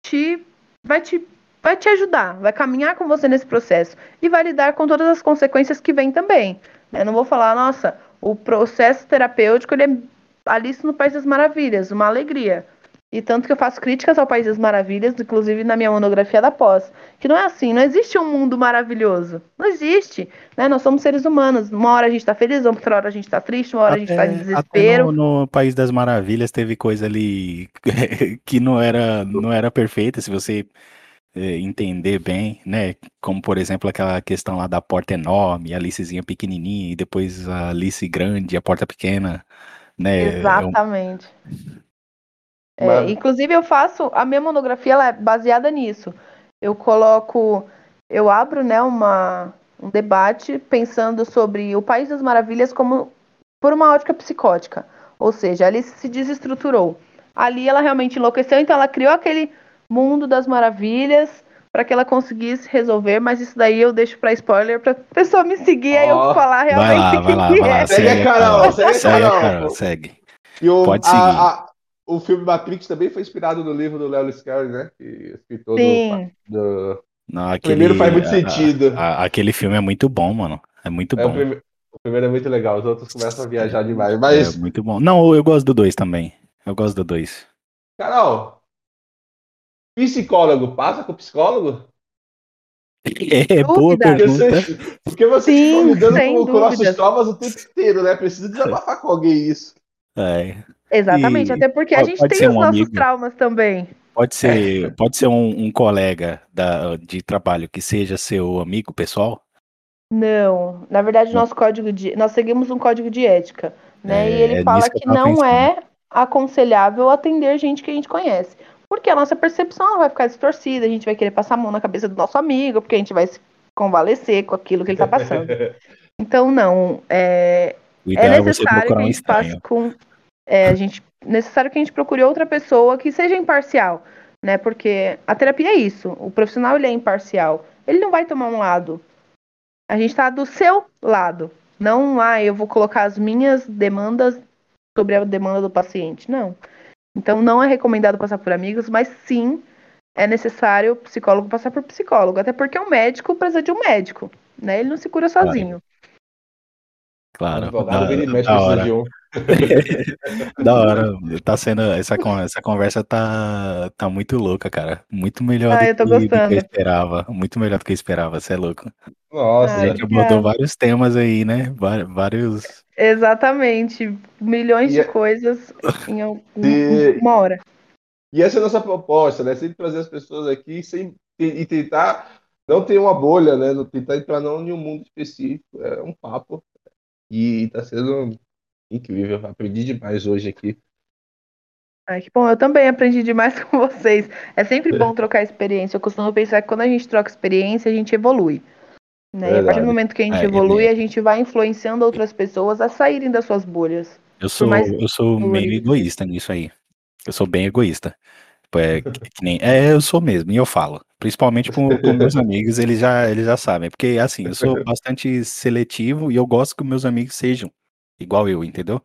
te, vai te, vai te ajudar, vai caminhar com você nesse processo e vai lidar com todas as consequências que vêm também. Eu não vou falar, nossa, o processo terapêutico ele é Alice no País das Maravilhas, uma alegria. E tanto que eu faço críticas ao País das Maravilhas, inclusive na minha monografia da pós. Que não é assim, não existe um mundo maravilhoso. Não existe. Né? Nós somos seres humanos. Uma hora a gente tá feliz, outra hora a gente tá triste, uma hora até, a gente tá em desespero. No, no, País das Maravilhas teve coisa ali <laughs> que não era, não era perfeita, se você é, entender bem, né? Como, por exemplo, aquela questão lá da porta enorme, a Alicezinha pequenininha, e depois a Alice grande, a porta pequena. Né? Exatamente. É, um... é, inclusive eu faço a minha monografia ela é baseada nisso. Eu coloco, eu abro, né, uma, um debate pensando sobre o País das Maravilhas como por uma ótica psicótica, ou seja, ali se desestruturou. Ali ela realmente enlouqueceu, então ela criou aquele mundo das maravilhas para que ela conseguisse resolver, mas isso daí eu deixo para spoiler para pessoa me seguir, oh, aí eu vou falar realmente <laughs> o que, vai lá, que vai é. Segue a Carol, segue a Carol. Carol segue. E o, Pode seguir. A, a, o filme Matrix também foi inspirado no livro do Léo Scarry, né? Que escritor Sim. do, do... Não, aquele, primeiro faz muito sentido. A, aquele filme é muito bom, mano. É muito é, bom. O primeiro, o primeiro, é muito legal, os outros começam a viajar demais. Mas... É muito bom. Não, eu gosto do dois também. Eu gosto do dois. Carol, psicólogo passa com psicólogo? <laughs> É, boa pergunta. Porque, porque você Sim, ficam lidando com, com nossos traumas o tempo inteiro, né? Precisa desabafar com alguém isso. É. Exatamente, e até porque a gente tem os um nossos amigo, traumas também. Pode ser, é. <laughs> pode ser um, um, colega da, de trabalho que seja seu amigo pessoal? Não, na verdade, nosso código de. Nós seguimos um código de ética, né? É, e ele é fala que, que não pensando. é aconselhável atender gente que a gente conhece. Porque a nossa percepção vai ficar distorcida, a gente vai querer passar a mão na cabeça do nosso amigo, porque a gente vai se convalescer com aquilo que ele está passando. <laughs> então, não. É, é, é necessário que a gente faça com. É, a gente, necessário que a gente procure outra pessoa que seja imparcial, né? Porque a terapia é isso. O profissional ele é imparcial. Ele não vai tomar um lado. A gente está do seu lado. Não, ah, eu vou colocar as minhas demandas sobre a demanda do paciente. Não. Então não é recomendado passar por amigos, mas sim é necessário o psicólogo passar por psicólogo, até porque um médico precisa de um médico, né? Ele não se cura sozinho. Claro. Advogado da, médico da hora. De um. <laughs> da hora. Tá sendo essa essa conversa tá tá muito louca, cara. Muito melhor ah, do, que, do, que, eu esperava. Muito melhor do que eu esperava, você é louco. Nossa, a gente abordou vários temas aí, né? Vários Exatamente. Milhões e de é... coisas em <laughs> e... uma hora. E essa é a nossa proposta, né? Sempre trazer as pessoas aqui sem... e tentar não ter uma bolha, né? Não tentar entrar não em um mundo específico. É um papo. E está sendo incrível. Aprendi demais hoje aqui. Ai, que bom. Eu também aprendi demais <laughs> com vocês. É sempre bom <laughs> trocar experiência. Eu costumo pensar que quando a gente troca experiência, a gente evolui. Né? E a partir do momento que a gente é, evolui, a gente vai influenciando outras pessoas a saírem das suas bolhas. Eu sou, eu sou meio egoísta nisso aí. Eu sou bem egoísta. É, nem, é, eu sou mesmo, e eu falo. Principalmente com, com meus <laughs> amigos, eles já, eles já sabem. Porque, assim, eu sou bastante seletivo e eu gosto que meus amigos sejam igual eu, entendeu?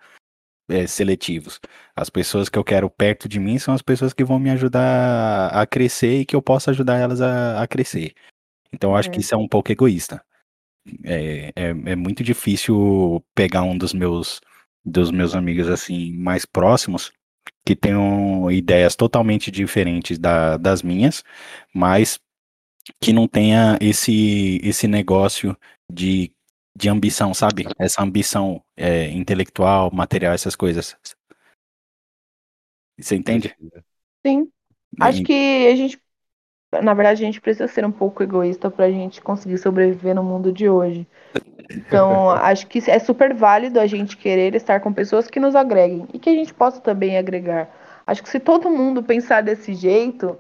É, seletivos. As pessoas que eu quero perto de mim são as pessoas que vão me ajudar a crescer e que eu possa ajudar elas a, a crescer. Então eu acho que uhum. isso é um pouco egoísta. É, é, é, muito difícil pegar um dos meus dos meus amigos assim mais próximos que tenham ideias totalmente diferentes da, das minhas, mas que não tenha esse esse negócio de, de ambição, sabe? Essa ambição é, intelectual, material, essas coisas. Você entende? Sim. Acho que a gente, na verdade, a gente precisa ser um pouco egoísta para a gente conseguir sobreviver no mundo de hoje. Então, <laughs> acho que é super válido a gente querer estar com pessoas que nos agreguem e que a gente possa também agregar. Acho que se todo mundo pensar desse jeito,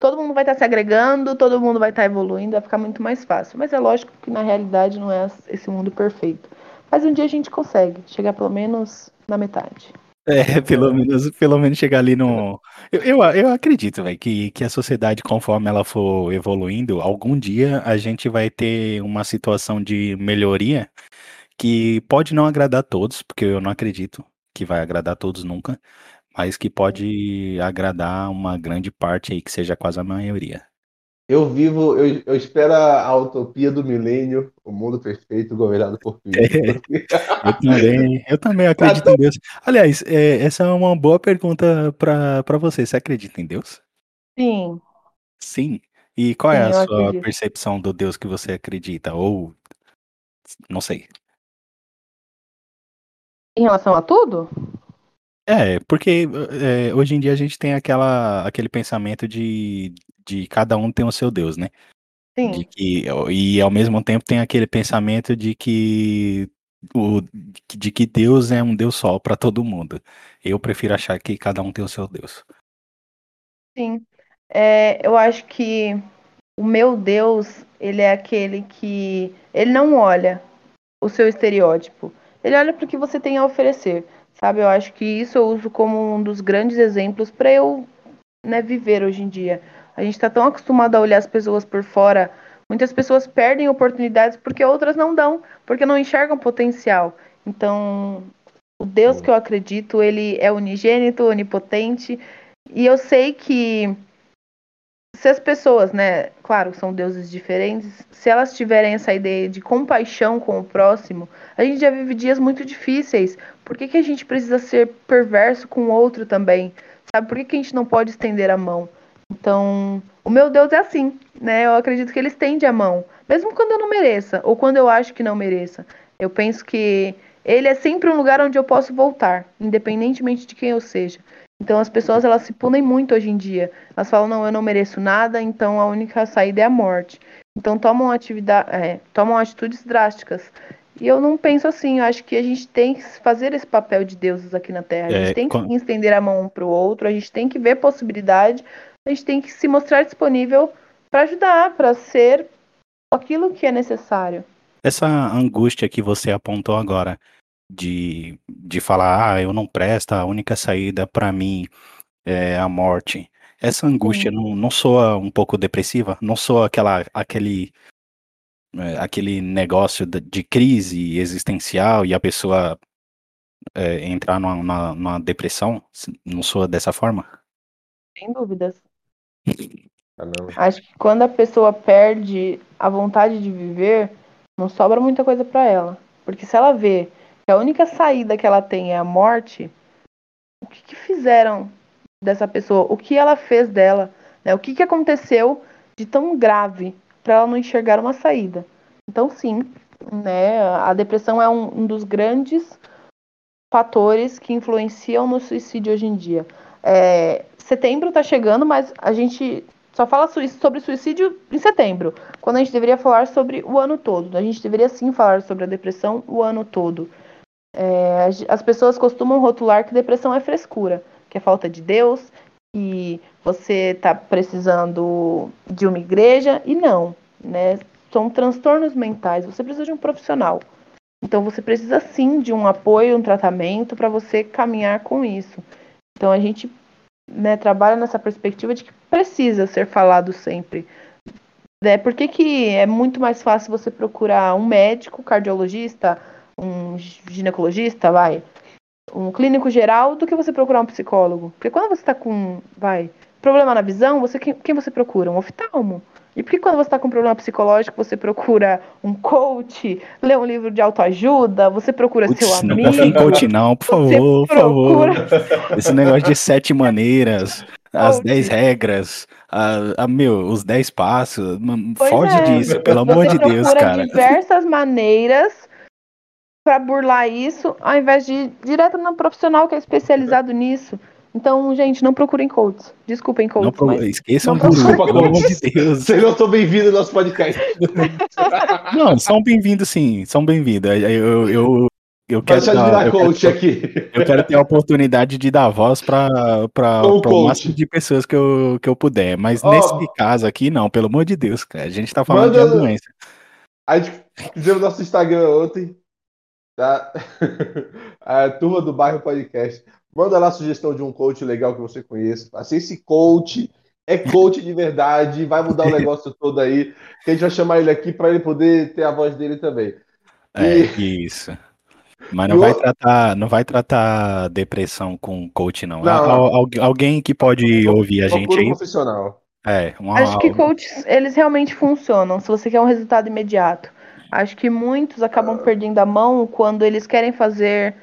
todo mundo vai estar se agregando, todo mundo vai estar evoluindo, vai ficar muito mais fácil. Mas é lógico que na realidade não é esse mundo perfeito. Mas um dia a gente consegue chegar pelo menos na metade. É, <laughs> pelo menos, pelo menos chegar ali no. Eu, eu, eu acredito, velho, que, que a sociedade, conforme ela for evoluindo, algum dia a gente vai ter uma situação de melhoria que pode não agradar todos, porque eu não acredito que vai agradar todos nunca, mas que pode agradar uma grande parte aí, que seja quase a maioria. Eu vivo, eu, eu espero a utopia do milênio, o mundo perfeito governado por. <laughs> É, eu também, eu também acredito em Deus. Aliás, é, essa é uma boa pergunta para você. Você acredita em Deus? Sim. Sim. E qual é Sim, a eu sua acredito. percepção do Deus que você acredita? Ou não sei. Em relação a tudo? É, porque é, hoje em dia a gente tem aquela, aquele pensamento de, de cada um tem o seu Deus, né? De Sim. que, e ao mesmo tempo tem aquele pensamento de que o, de que Deus é um Deus só para todo mundo. Eu prefiro achar que cada um tem o seu Deus. Sim. É, eu acho que o meu Deus, ele é aquele que. Ele não olha o seu estereótipo. Ele olha para o que você tem a oferecer. Sabe? Eu acho que isso eu uso como um dos grandes exemplos para eu né, viver hoje em dia. A gente está tão acostumado a olhar as pessoas por fora. Muitas pessoas perdem oportunidades porque outras não dão, porque não enxergam potencial. Então, o Deus que eu acredito, ele é unigênito, onipotente, e eu sei que se as pessoas, né, claro, são deuses diferentes, se elas tiverem essa ideia de compaixão com o próximo, a gente já vive dias muito difíceis. Por que, que a gente precisa ser perverso com o outro também? Sabe? Por que, que a gente não pode estender a mão? Então, o meu Deus é assim, né? Eu acredito que ele estende a mão, mesmo quando eu não mereça, ou quando eu acho que não mereça. Eu penso que ele é sempre um lugar onde eu posso voltar, independentemente de quem eu seja. Então as pessoas elas se punem muito hoje em dia. Elas falam, não, eu não mereço nada, então a única saída é a morte. Então tomam, atividade, é, tomam atitudes drásticas. E eu não penso assim, eu acho que a gente tem que fazer esse papel de deuses aqui na Terra. A gente É, tem que com- estender a mão um para o outro, a gente tem que ver possibilidade, a gente tem que se mostrar disponível para ajudar, para ser aquilo que é necessário. Essa angústia que você apontou agora de, de falar, ah, eu não presto, a única saída para mim é a morte. Essa angústia não, não soa um pouco depressiva? Não soa aquela, aquele, é, aquele negócio de, de crise existencial e a pessoa é, entrar numa, numa, numa depressão? Não soa dessa forma? Sem dúvidas. Caramba. Acho que quando a pessoa perde a vontade de viver, não sobra muita coisa para ela. Porque se ela vê a única saída que ela tem é a morte, o que, que fizeram dessa pessoa? O que ela fez dela? Né? O que, que aconteceu de tão grave para ela não enxergar uma saída? Então, sim, né, a depressão é um, um dos grandes fatores que influenciam no suicídio hoje em dia. É, setembro está chegando, mas a gente só fala sobre suicídio em setembro, quando a gente deveria falar sobre o ano todo. A gente deveria sim falar sobre a depressão o ano todo. É, as pessoas costumam rotular que depressão é frescura, que é falta de Deus, que você está precisando de uma igreja, e não, né? São transtornos mentais, você precisa de um profissional. Então você precisa sim de um apoio, um tratamento para você caminhar com isso. Então a gente né, trabalha nessa perspectiva de que precisa ser falado sempre. Né? Por que, que é muito mais fácil você procurar um médico, cardiologista, um ginecologista, vai, um clínico geral, do que você procurar um psicólogo? Porque quando você está com, vai, problema na visão, você quem, quem você procura? Um oftalmo. E por que quando você está com problema psicológico, você procura um coach, lê um livro de autoajuda, você procura seu Putz, não amigo? confia em coach não, por favor, por favor. procura- Esse negócio de sete maneiras, as dez regras, a, a, meu, os dez passos, Pois foge é. disso, pelo amor Você de Deus, procura cara. diversas maneiras para burlar isso, ao invés de ir direto no profissional que é especializado nisso. Então, gente, não procurem coaches. Desculpem, Não coaches, pro... mas Esqueçam não guru, Desculpa, pelo amor de Deus. Vocês não estão bem-vindos no nosso podcast. <laughs> Não, são bem-vindos sim, são bem-vindos. Eu, eu, eu, eu quero Deixa eu dar- virar eu quero-. Eu quero ter a oportunidade de dar voz para Como o máximo de pessoas que eu, que eu puder. Mas Ó. nesse caso aqui, não, pelo amor de Deus, cara. A gente tá falando de Manda- uma doença. A gente fizemos nosso Instagram ontem, tá? <laughs> A turma do bairro podcast. Manda lá a sugestão de um coach legal que você conheça. Assim, esse coach é coach de verdade, vai mudar o <laughs> negócio todo aí. Que a gente vai chamar ele aqui para ele poder ter a voz dele também. É, E- isso. Mas <laughs> não vai tratar, não vai tratar depressão com coach, não. Não, Al- alguém que pode ouvir a gente um aí. profissional. É, uma, Acho que coaches, eles realmente funcionam se você quer um resultado imediato. Acho que muitos acabam perdendo a mão quando eles querem fazer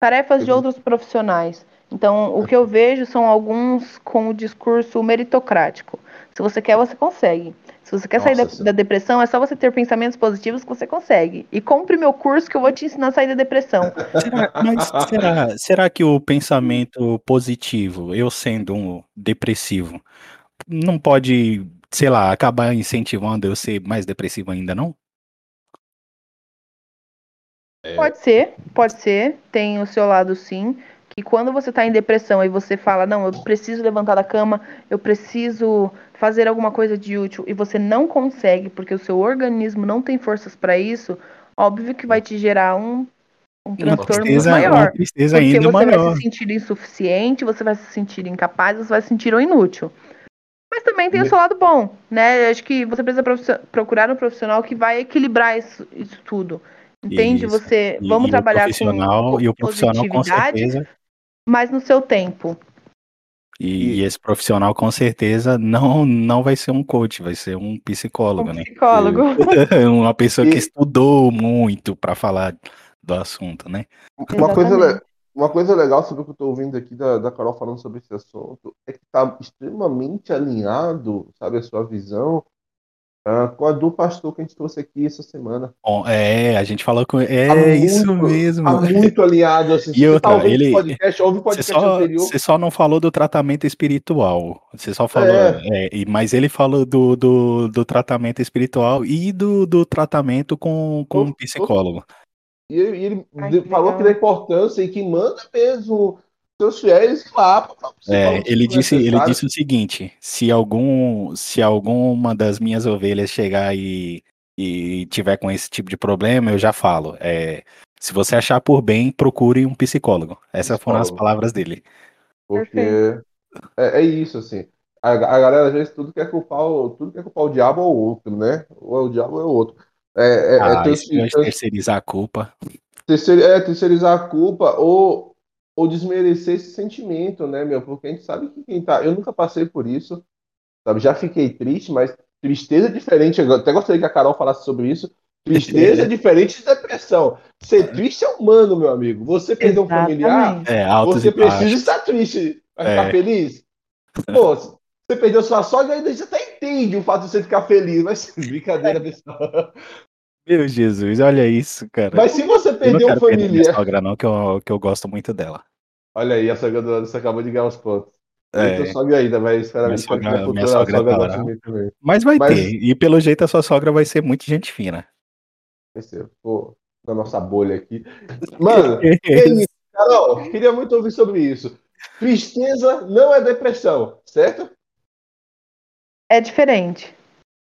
tarefas de Uhum. outros profissionais. Então, o que eu vejo são alguns com o discurso meritocrático. Se você quer, você consegue. Se você quer sair da, Nossa, da depressão, é só você ter pensamentos positivos que você consegue. E compre meu curso que eu vou te ensinar a sair da depressão. Será- mas será, será que o pensamento positivo, eu sendo um depressivo, não pode, sei lá, acabar incentivando eu ser mais depressivo ainda, não? Pode ser, pode ser, tem o seu lado sim. Que quando você tá em depressão e você fala, não, eu preciso levantar da cama, eu preciso fazer alguma coisa de útil, e você não consegue porque o seu organismo não tem forças para isso, óbvio que vai te gerar um, um Uma transtorno muito tristeza, uma maior. tristeza Porque ainda você maior. vai se sentir insuficiente, você vai se sentir incapaz, você vai se sentir um inútil. Mas também tem o seu lado bom, né? Acho que você precisa procurar um profissional que vai equilibrar isso, isso tudo. Entende? Isso. Você E- vamos e trabalhar o profissional, com e o profissional com certeza, mas no seu tempo. e, e esse profissional com certeza não não vai ser um coach, vai ser um Um psicólogo, né? psicólogo. <laughs> Uma pessoa que estudou muito para falar do assunto, né? Uma coisa, Exatamente. uma coisa legal sobre o que eu estou ouvindo aqui da, da Carol falando sobre esse assunto é que está extremamente alinhado, sabe, a sua visão ah, com a do pastor que a gente trouxe aqui essa semana. Bom, é, a gente falou com. É Tá isso muito- mesmo. Tá muito alinhado. Assim, <laughs> E você outra, tá ele- podcast, ouve o Você podcast só, anterior. você só não falou do tratamento espiritual. Você só falou. É. é, e- mas ele falou do, do, do tratamento espiritual e do, do tratamento com, com um Tô- tô- psicólogo. E ele, e ele Ai, falou que da importância e que manda mesmo seus fiéis lá para É, ele disse, ele disse o seguinte: se algum, se alguma das minhas ovelhas chegar e, e tiver com esse tipo de problema, eu já falo. é, se você achar por bem, procure um psicólogo. Essas foram as palavras dele. Porque é, é isso, assim. A, a galera às vezes tudo quer culpar o, tudo quer culpar o diabo ou o outro, né? Ou é o diabo ou é o outro. É, é, é Ah, isso de trans- terceirizar a culpa. terceir- é terceirizar a culpa ou, ou desmerecer esse sentimento, né, meu? Porque a gente sabe que quem tá. Eu nunca passei por isso, sabe? Já fiquei triste, mas tristeza é diferente. Eu até gostaria que a Carol falasse sobre isso. Tristeza é diferente de depressão. Ser triste é humano, meu amigo. Você perdeu um familiar. É, você precisa estar triste. Vai É. ficar feliz? <laughs> Pô, você perdeu sua sogra, ainda você até entende o fato de você ficar feliz. Mas <laughs> brincadeira, pessoal. Meu Jesus, olha isso, cara. Mas se você perdeu um perder minha familiar. sogra, não, que eu, que eu gosto muito dela. Olha aí, a sogra do Anderson acabou de ganhar os pontos. É, Então sogra ainda, vai esperar Minha sogra- minha sogra sogra tá do lá. time também. mas vai Mas- ter. E pelo jeito a sua sogra vai ser muito gente fina. Vai ser, pô, na nossa bolha aqui. Mano, <laughs> é isso. Carol, queria muito ouvir sobre isso. Tristeza não é depressão, certo? É diferente.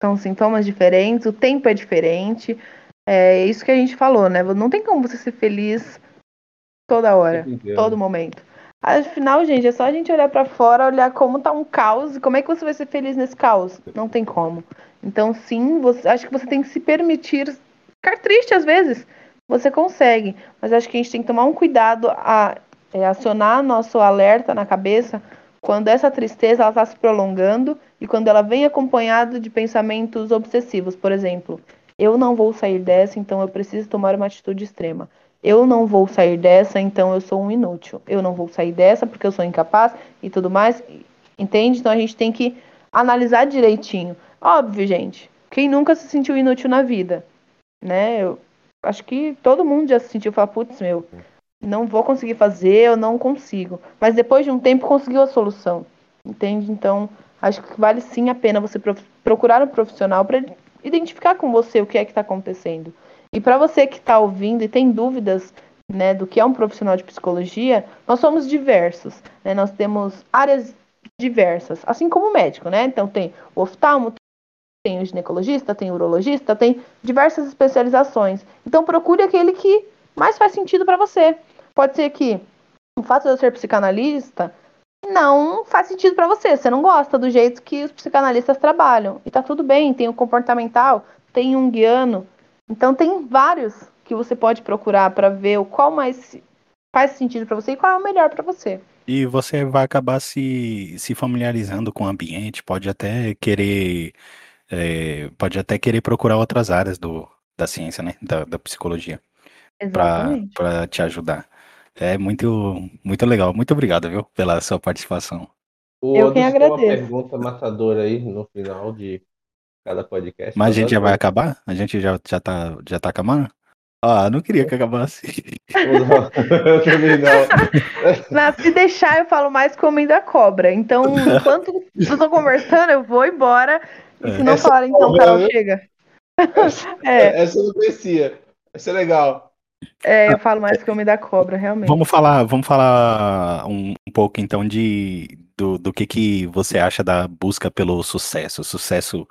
São sintomas diferentes, o tempo é diferente. É isso que a gente falou, né? Não tem como você ser feliz toda hora, todo momento. Afinal, gente, é só a gente olhar pra fora, olhar como tá um caos e como é que você vai ser feliz nesse caos. Não tem como. Então, sim, você, acho que você tem que se permitir ficar triste às vezes. Você consegue, mas acho que a gente tem que tomar um cuidado a é, acionar nosso alerta na cabeça quando essa tristeza ela está se prolongando e quando ela vem acompanhada de pensamentos obsessivos. Por exemplo, eu não vou sair dessa, então eu preciso tomar uma atitude extrema. Eu não vou sair dessa, então eu sou um inútil. Eu não vou sair dessa porque eu sou incapaz e tudo mais. Entende? Então a gente tem que analisar direitinho. Óbvio, gente. Quem nunca se sentiu inútil na vida? Né? Eu acho que todo mundo já se sentiu falar, putz, meu, não vou conseguir fazer, eu não consigo. Mas depois de um tempo conseguiu a solução, entende? Então, acho que vale sim a pena você procurar um profissional para identificar com você o que é que está acontecendo. E para você que está ouvindo e tem dúvidas né, do que é um profissional de psicologia, nós somos diversos. Né? Nós temos áreas diversas, assim como o médico, né? Então tem o oftalmo, tem o ginecologista, tem o urologista, tem diversas especializações. Então procure aquele que mais faz sentido para você. Pode ser que o fato de eu ser psicanalista não faz sentido para você. Você não gosta do jeito que os psicanalistas trabalham. E tá tudo bem, tem o comportamental, tem um guiano. Então tem vários que você pode procurar para ver o qual mais faz sentido para você e qual é o melhor para você. E você vai acabar se, se familiarizando com o ambiente, pode até querer é, pode até querer procurar outras áreas do, da ciência, né? Da, da psicologia. Para te ajudar. É muito, muito legal. Muito obrigado, viu, pela sua participação. O Eu quem agradeço. uma pergunta matadora aí no final de cada podcast. Mas a gente já vai acabar? A gente já, já, tá, já tá acabando? Ah, não queria que acabasse. <laughs> eu também não. <laughs> Mas se deixar, eu falo mais comendo a cobra. Então, <laughs> enquanto vocês estão conversando, eu vou embora. E se não Essa falar, então, Carol, né? chega. É. Essa eu não conhecia. Essa é legal. É, eu falo mais que eu me dá cobra, realmente. Vamos falar, vamos falar um, um, pouco então de do, do que, que você acha da busca pelo sucesso, sucesso,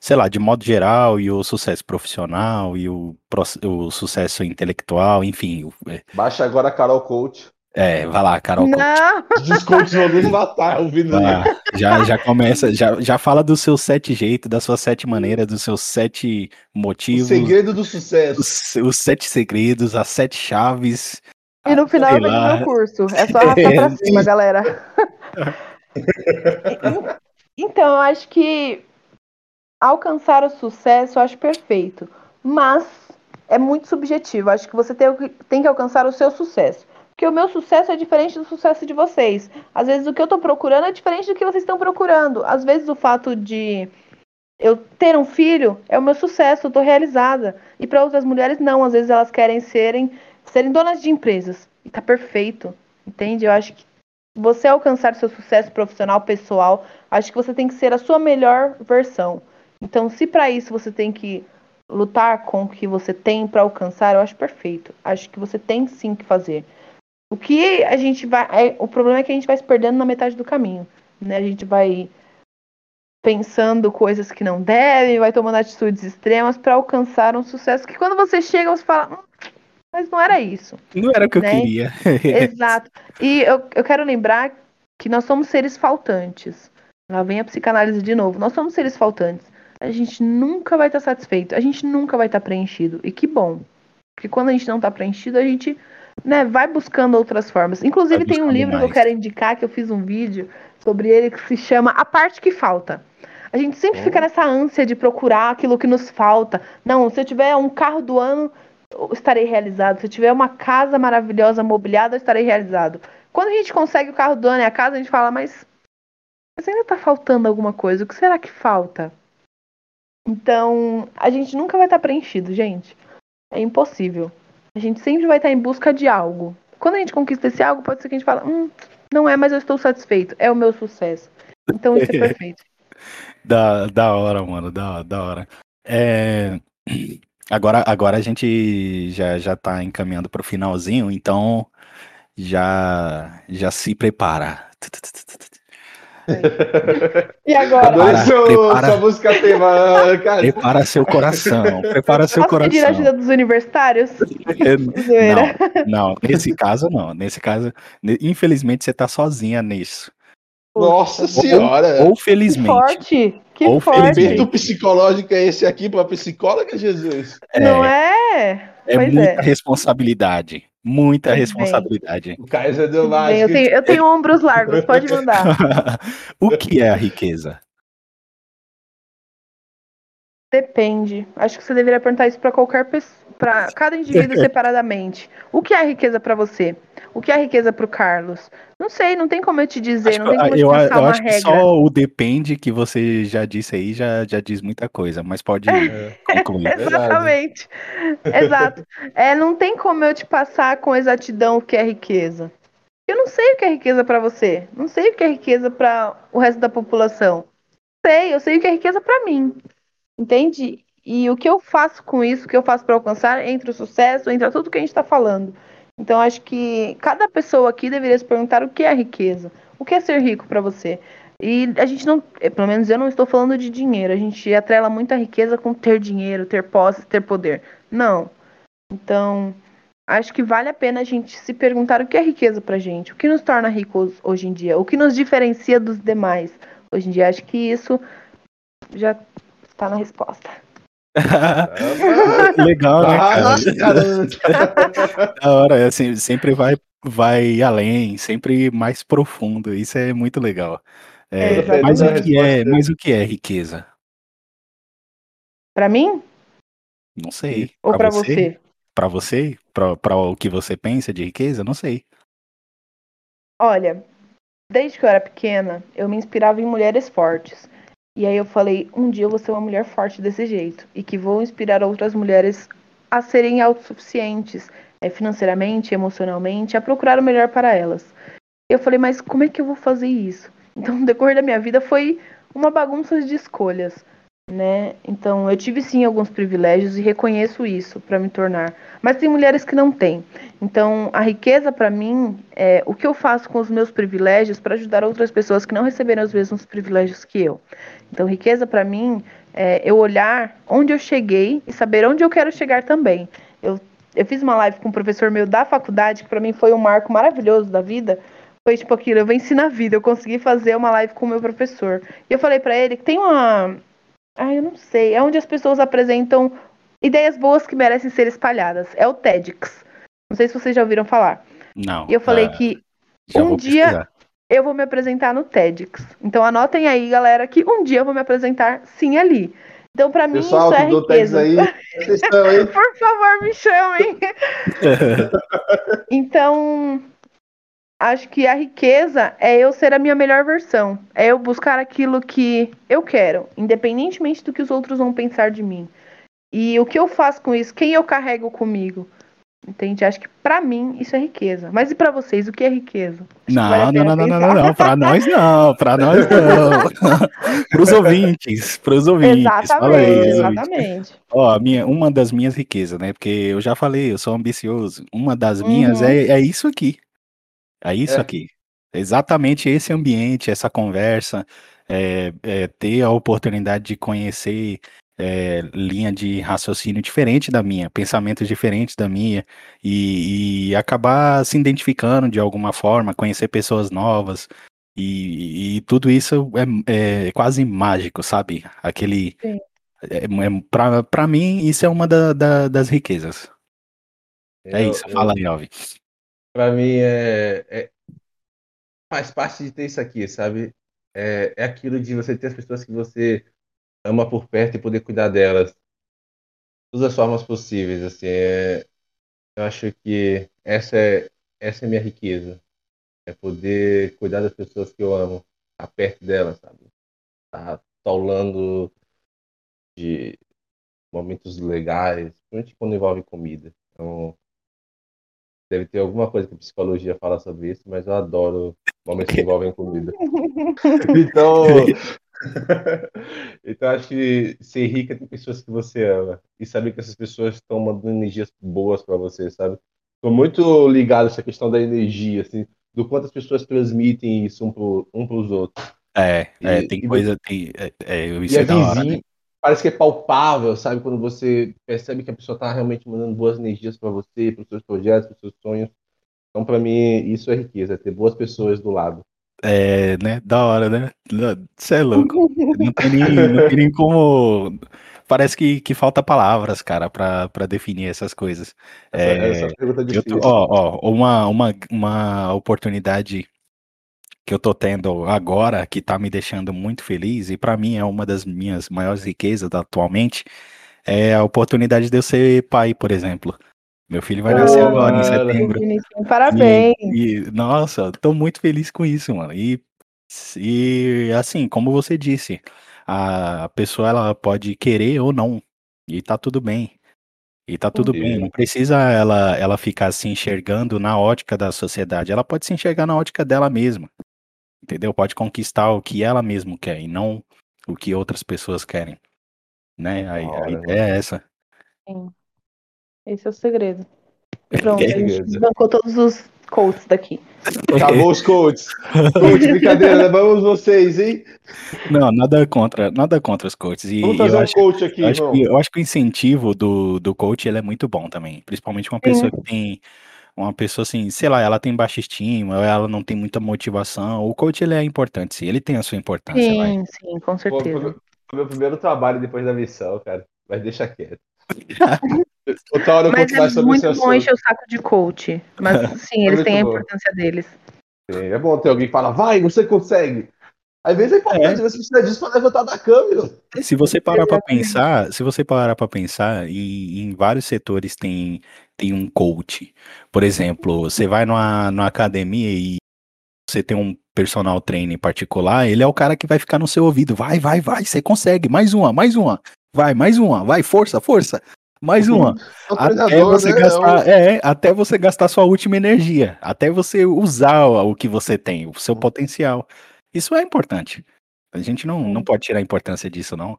sei lá, de modo geral, e o sucesso profissional, e o, o sucesso intelectual, enfim. É. Baixa agora a Carol Coach. É, vai lá, Carol. Não. Vão nos matar ouvindo ah, Já, já começa, já, já fala dos seus sete jeitos, das suas sete maneiras, dos seus sete motivos. O segredo do sucesso. Os, os sete segredos, as sete chaves. E no final do meu curso. É só arrastar pra <laughs> cima, galera. <laughs> então, eu acho que alcançar o sucesso eu acho perfeito. Mas é muito subjetivo. Acho que você tem, tem que alcançar o seu sucesso. Porque o meu sucesso é diferente do sucesso de vocês. Às vezes o que eu estou procurando é diferente do que vocês estão procurando. Às vezes o fato de eu ter um filho é o meu sucesso, eu estou realizada. E para outras mulheres não, às vezes elas querem serem serem donas de empresas. E tá perfeito. Entende? Eu acho que você alcançar seu sucesso profissional, pessoal, acho que você tem que ser a sua melhor versão. Então, se para isso você tem que lutar com o que você tem para alcançar, eu acho perfeito. Acho que você tem sim que fazer. O que a gente vai. É, o problema é que a gente vai se perdendo na metade do caminho. Né? A gente vai pensando coisas que não devem, vai tomando atitudes extremas para alcançar um sucesso que quando você chega, você fala. Hum, mas não era isso. Não era o que né? eu queria. <laughs> <laughs> Exato. E eu, eu quero lembrar que nós somos seres faltantes. Lá vem a psicanálise de novo. Nós somos seres faltantes. A gente nunca vai estar satisfeito. A gente nunca vai estar preenchido. E que bom. Porque quando a gente não está preenchido, a gente né, vai buscando outras formas. Inclusive tem um livro mais. que eu quero indicar, que eu fiz um vídeo sobre ele, que se chama A Parte que Falta. A gente sempre fica nessa ânsia de procurar aquilo que nos falta. Não, se eu tiver um carro do ano, eu estarei realizado. Se eu tiver uma casa maravilhosa, mobiliada, eu estarei realizado. Quando a gente consegue o carro do ano e a casa, a gente fala, mas, mas ainda está faltando alguma coisa. O que será que falta? Então, a gente nunca vai estar preenchido, gente. É impossível. A gente sempre vai estar em busca de algo. Quando a gente conquista esse algo, pode ser que a gente fale, hum, não é, mas eu estou satisfeito. É o meu sucesso. Então isso é <laughs> perfeito. da, da hora, mano, da, da hora. É, agora, agora a gente já, já tá encaminhando para o finalzinho, então já, já se prepara. E agora? Adorei seu, prepara, sua música tema, cara. Prepara seu coração. Prepara seu Posso coração. pedir a ajuda dos universitários? não, não, nesse caso não. Nesse caso, infelizmente você tá sozinha nisso. Nossa ou, senhora! Ou felizmente. Que forte! Que ou forte! Felizmente. psicológico é esse aqui para psicóloga, Jesus? É, não é? É pois muita é. responsabilidade. Muita responsabilidade. Bem. O Kaiser deu mais. Eu tenho, eu tenho <laughs> ombros largos, pode mandar. <laughs> o que é a riqueza? Depende. Acho que você deveria perguntar isso para qualquer pessoa, para cada indivíduo separadamente. O que é riqueza para você? O que é riqueza pro Carlos? Não sei, não tem como eu te dizer, Acho não que- tem como eu te eu, eu uma acho que regra. só o depende que você já disse aí já, já diz muita coisa, mas pode É. concluir. <laughs> Exatamente. Exato. É, não tem como eu te passar com exatidão o que é riqueza. Eu não sei o que é riqueza pra você. Não sei o que é riqueza pra o resto da população. Sei, eu sei o que é riqueza pra mim. Entende? E o que eu faço com isso, o que eu faço pra alcançar, entra o sucesso, entra tudo que a gente tá falando. Então acho que cada pessoa aqui deveria se perguntar o que é riqueza. O que é ser rico pra você? E a gente não, eh, pelo menos eu não estou falando de dinheiro. A gente atrela muito a riqueza com ter dinheiro, ter posse, ter poder. Não. Então, acho que vale a pena a gente se perguntar o que é riqueza pra gente, o que nos torna ricos hoje em dia, o que nos diferencia dos demais hoje em dia. Acho que isso já está na resposta. <laughs> Legal, né, cara? Ah, caramba. <laughs> Da hora, é assim, sempre vai, vai além, sempre mais profundo. Isso é muito legal. É, É, mas, o que é, mas o que é riqueza? Pra mim Não sei. ou pra você? Pra você? Pra, pra o que você pensa de riqueza? Não sei. Olha, desde que eu era pequena, eu me inspirava em mulheres fortes. E aí eu falei, um dia eu vou ser uma mulher forte desse jeito. E que vou inspirar outras mulheres a serem autossuficientes, eh, financeiramente, emocionalmente, a procurar o melhor para elas. Eu falei, mas como é que eu vou fazer isso? Então, no decorrer da minha vida foi uma bagunça de escolhas, né? Então, eu tive sim alguns privilégios e reconheço isso para me tornar. Mas tem mulheres que não têm. Então, a riqueza para mim é o que eu faço com os meus privilégios para ajudar outras pessoas que não receberam os mesmos privilégios que eu. Então, riqueza para mim é eu olhar onde eu cheguei e saber onde eu quero chegar também. Eu, eu fiz uma live com um professor meu da faculdade, que para mim foi um marco maravilhoso da vida. Foi tipo aquilo, eu venci na vida, eu consegui fazer uma live com o meu professor. E eu falei para ele que tem uma. Ah, eu não sei. É onde as pessoas apresentam ideias boas que merecem ser espalhadas. É o TEDx. Não sei se vocês já ouviram falar. Não. E eu falei ah, que um dia pesquisar. eu vou me apresentar no TEDx. Então anotem aí, galera, que um dia eu vou me apresentar sim ali. Então, pra mim, Pessoal isso é riqueza. aí, vocês estão aí. <laughs> Por favor, me chamem. <laughs> Então, acho que a riqueza é eu ser a minha melhor versão. É eu buscar aquilo que eu quero, independentemente do que os outros vão pensar de mim. E o que eu faço com isso, quem eu carrego comigo. Entende? Acho que pra mim isso é riqueza. Mas e pra vocês, o que é riqueza? Não, não, não, não, não, não, não, pra nós não, pra nós não. <laughs> pros ouvintes, pros ouvintes. Fala aí, Exatamente, exatamente. Ó, minha, uma das minhas riquezas, né? Porque eu já falei, eu sou ambicioso. Uma das minhas Uhum. é, é isso aqui. É isso É. aqui. Exatamente esse ambiente, essa conversa, é, é, ter a oportunidade de conhecer é, linha de raciocínio diferente da minha, pensamentos diferentes da minha, e, e acabar se identificando de alguma forma, conhecer pessoas novas. E, e tudo isso é, é quase mágico, sabe? Aquele. Sim. É, é, pra, pra mim, isso é uma da- da- das riquezas. É Eu- isso, eu- fala aí, Alvi. Pra mim é, é- faz parte de ter isso aqui, sabe? É, é aquilo de você ter as pessoas que você ama por perto e poder cuidar delas. De todas as formas possíveis, assim. é- eu acho que essa é, essa é minha riqueza. É poder cuidar das pessoas que eu amo, estar perto delas, sabe? Estar tolando de momentos legais, principalmente quando envolve comida. Então, deve ter alguma coisa que a psicologia fala sobre isso, mas eu adoro momentos que envolvem comida. <laughs> Então, <laughs> então acho que ser rica tem pessoas que você ama e saber que essas pessoas estão mandando energias boas para você, sabe? Tô muito ligado a essa questão da energia, assim, do quanto as pessoas transmitem isso um pro, um pros outros. É, é, E- tem e coisa, tem, é, é, E isso a é da hora, né? Parece que é palpável, sabe? Quando você percebe que a pessoa tá realmente mandando boas energias para você, para os seus projetos, para os seus sonhos. Então, para mim, isso é riqueza, é ter boas pessoas do lado. É, né? Da hora, né? Você é louco. Não tem nem, não tem nem como. Parece que, que falta palavras, cara, pra definir essas coisas. Essa, É, essa pergunta é difícil. tô, ó, ó, uma, uma, uma oportunidade que eu tô tendo agora, que tá me deixando muito feliz, e pra mim é uma das minhas maiores riquezas atualmente, é a oportunidade de eu ser pai, por exemplo. Meu filho vai nascer Pô, agora, em mano. setembro. Bonitinho, Parabéns. E, e, nossa, tô muito feliz com isso, mano. E, e assim, como você disse, a pessoa ela pode querer ou não, e tá tudo bem. E tá tudo bem, não precisa ela, ela ficar se enxergando na ótica da sociedade, ela pode se enxergar na ótica dela mesma, entendeu? Pode conquistar o que ela mesma quer e não o que outras pessoas querem, né? A, a ideia é essa. Sim. Esse é o segredo. <laughs> Pronto, É a gente bancou todos os coaches daqui. Acabou os coaches. Coach, brincadeira, levamos vocês, hein? Não, nada contra, nada contra os coaches. E Vamos eu fazer um acho, coach aqui, eu acho irmão. que, eu acho que o incentivo do, do coach ele é muito bom também. Principalmente uma pessoa que tem. Uma pessoa assim, sei lá, ela tem baixa estima, ou ela não tem muita motivação. O coach ele é importante, sim. Ele tem a sua importância, vai. Sim, sim, com certeza. meu- foi meu primeiro trabalho depois da missão, cara. Mas deixa quieto. <laughs> Outra hora eu Mas conto mais é sobre muito bom encher o saco de coach. Mas <laughs> sim, eles muito têm a bom. importância deles. Sim, É bom ter alguém que fala, vai, você consegue. Às vezes é importante, você precisa disso pra levantar da meu. Se você parar pra Exatamente. pensar, se você parar para pensar, em, em vários setores tem, tem um coach. Por exemplo, você vai numa, numa academia e você tem um personal trainer particular, ele é o cara que vai ficar no seu ouvido. Vai, vai, vai, você consegue. Mais uma, mais uma. Vai, mais uma. Vai, força, força. Mais uma. <laughs> É Até você né? gastar, é, até você gastar sua última energia, até você usar o o que você tem, o seu potencial. Isso é importante. A gente não, não pode tirar a importância disso, não.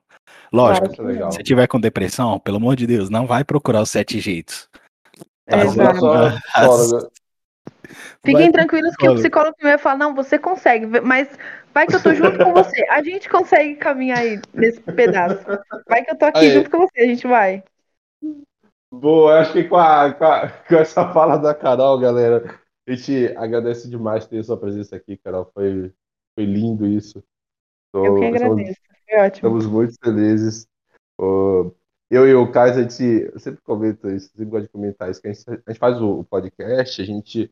Lógico, Claro se tiver com depressão, pelo amor de Deus, não vai procurar os sete jeitos. É, As- as- psicóloga. Fiquem vai tranquilos que o psicólogo. psicólogo vai falar, não, você consegue, mas vai que eu tô junto com você. A gente consegue caminhar aí nesse pedaço. Vai que eu tô aqui Aí. junto com você, a gente vai. Boa, acho que com, a, com, a- com essa fala da Carol, galera, a gente agradece demais ter sua presença aqui, Carol. Foi, foi lindo isso. Tô- Eu que estamos- agradeço. Foi ótimo. Estamos muito felizes. Ô, eu e o Caio, a gente eu sempre comenta isso, sempre gosto de comentar isso, que a gente, a gente faz o, o podcast, a gente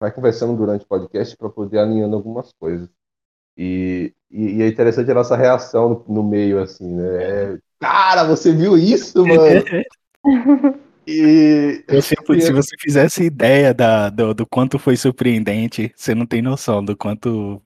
vai conversando durante o podcast para poder alinhando algumas coisas. E, e, e é interessante a nossa reação no, no meio, assim, né? É, Cara, você viu isso, mano? <laughs> E Você, se você fizesse ideia da, do, do quanto foi surpreendente, você não tem noção do quanto.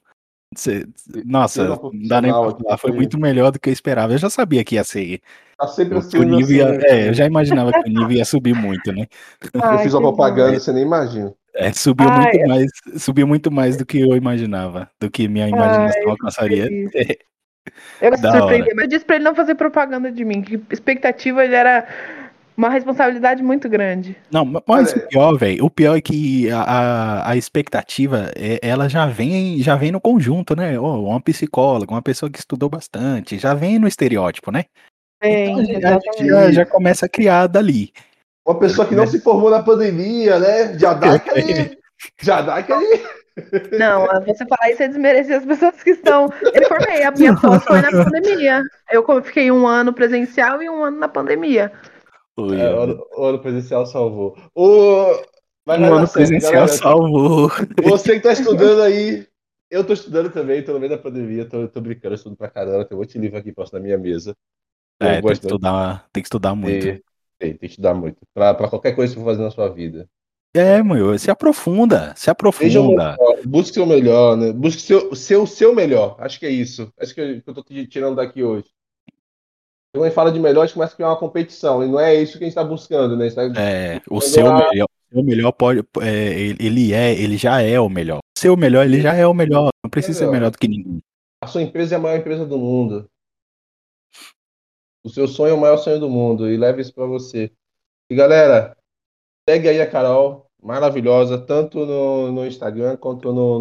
Você- nossa, não dá nem pra falar. Foi aqui. muito melhor do que eu esperava. Eu já sabia que ia ser. tá sempre Que o assim, nível ia, assim, é, eu já imaginava que o nível ia subir muito, né? Eu Ai, fiz uma bom. propaganda, você nem imagina. É, subiu Ai, muito mais, subiu muito mais do que eu imaginava, do que minha imaginação eu alcançaria. <laughs> Eu Da surpreendi, mas eu disse pra ele não fazer propaganda de mim, que expectativa ele era uma responsabilidade muito grande. Não, ma- mas o pior, velho, o pior é que a, a, a expectativa, é- ela já vem, já vem no conjunto, né? Ó, uma psicóloga, uma pessoa que estudou bastante, já vem no estereótipo, né? Bem, Então, a gente já, já começa a criar dali. Uma pessoa que não se formou na pandemia, né? Já dá aquele. Já dá aquele. <laughs> Não, você falar isso é desmerecer as pessoas que estão. Eu formei, a minha pós foi na pandemia. Eu fiquei um ano presencial e um ano na pandemia. Oi, É, o ano, o ano presencial salvou. O... Mas dar ano presencial galera. salvou. Você que tá estudando aí. Eu tô estudando também, tô no meio da pandemia, tô, tô brincando, estudo pra caramba, tem um monte de livro aqui próximo da minha mesa. É, tem que estudar, tem que estudar muito. ter- Tem, tem que estudar muito. Pra, pra qualquer coisa que você for fazer na sua vida. É, meu, se aprofunda, se o aprofunda. melhor, busque seu melhor, né? Busque seu, seu, seu melhor. Acho que é isso. Acho que eu, que eu tô te- tirando daqui hoje. Quando a gente fala de melhor, a gente começa a criar uma competição. E não é isso que a gente tá buscando, né? Tá- É, o seu melhor, o melhor pode, é, ele é, ele já é o melhor. O seu melhor, ele já é o melhor. Não precisa ser Melhor. melhor do que ninguém. A sua empresa é a maior empresa do mundo. O seu sonho é o maior sonho do mundo. E leve isso pra você. E galera, segue aí a Carol, maravilhosa, tanto no, no Instagram quanto no, no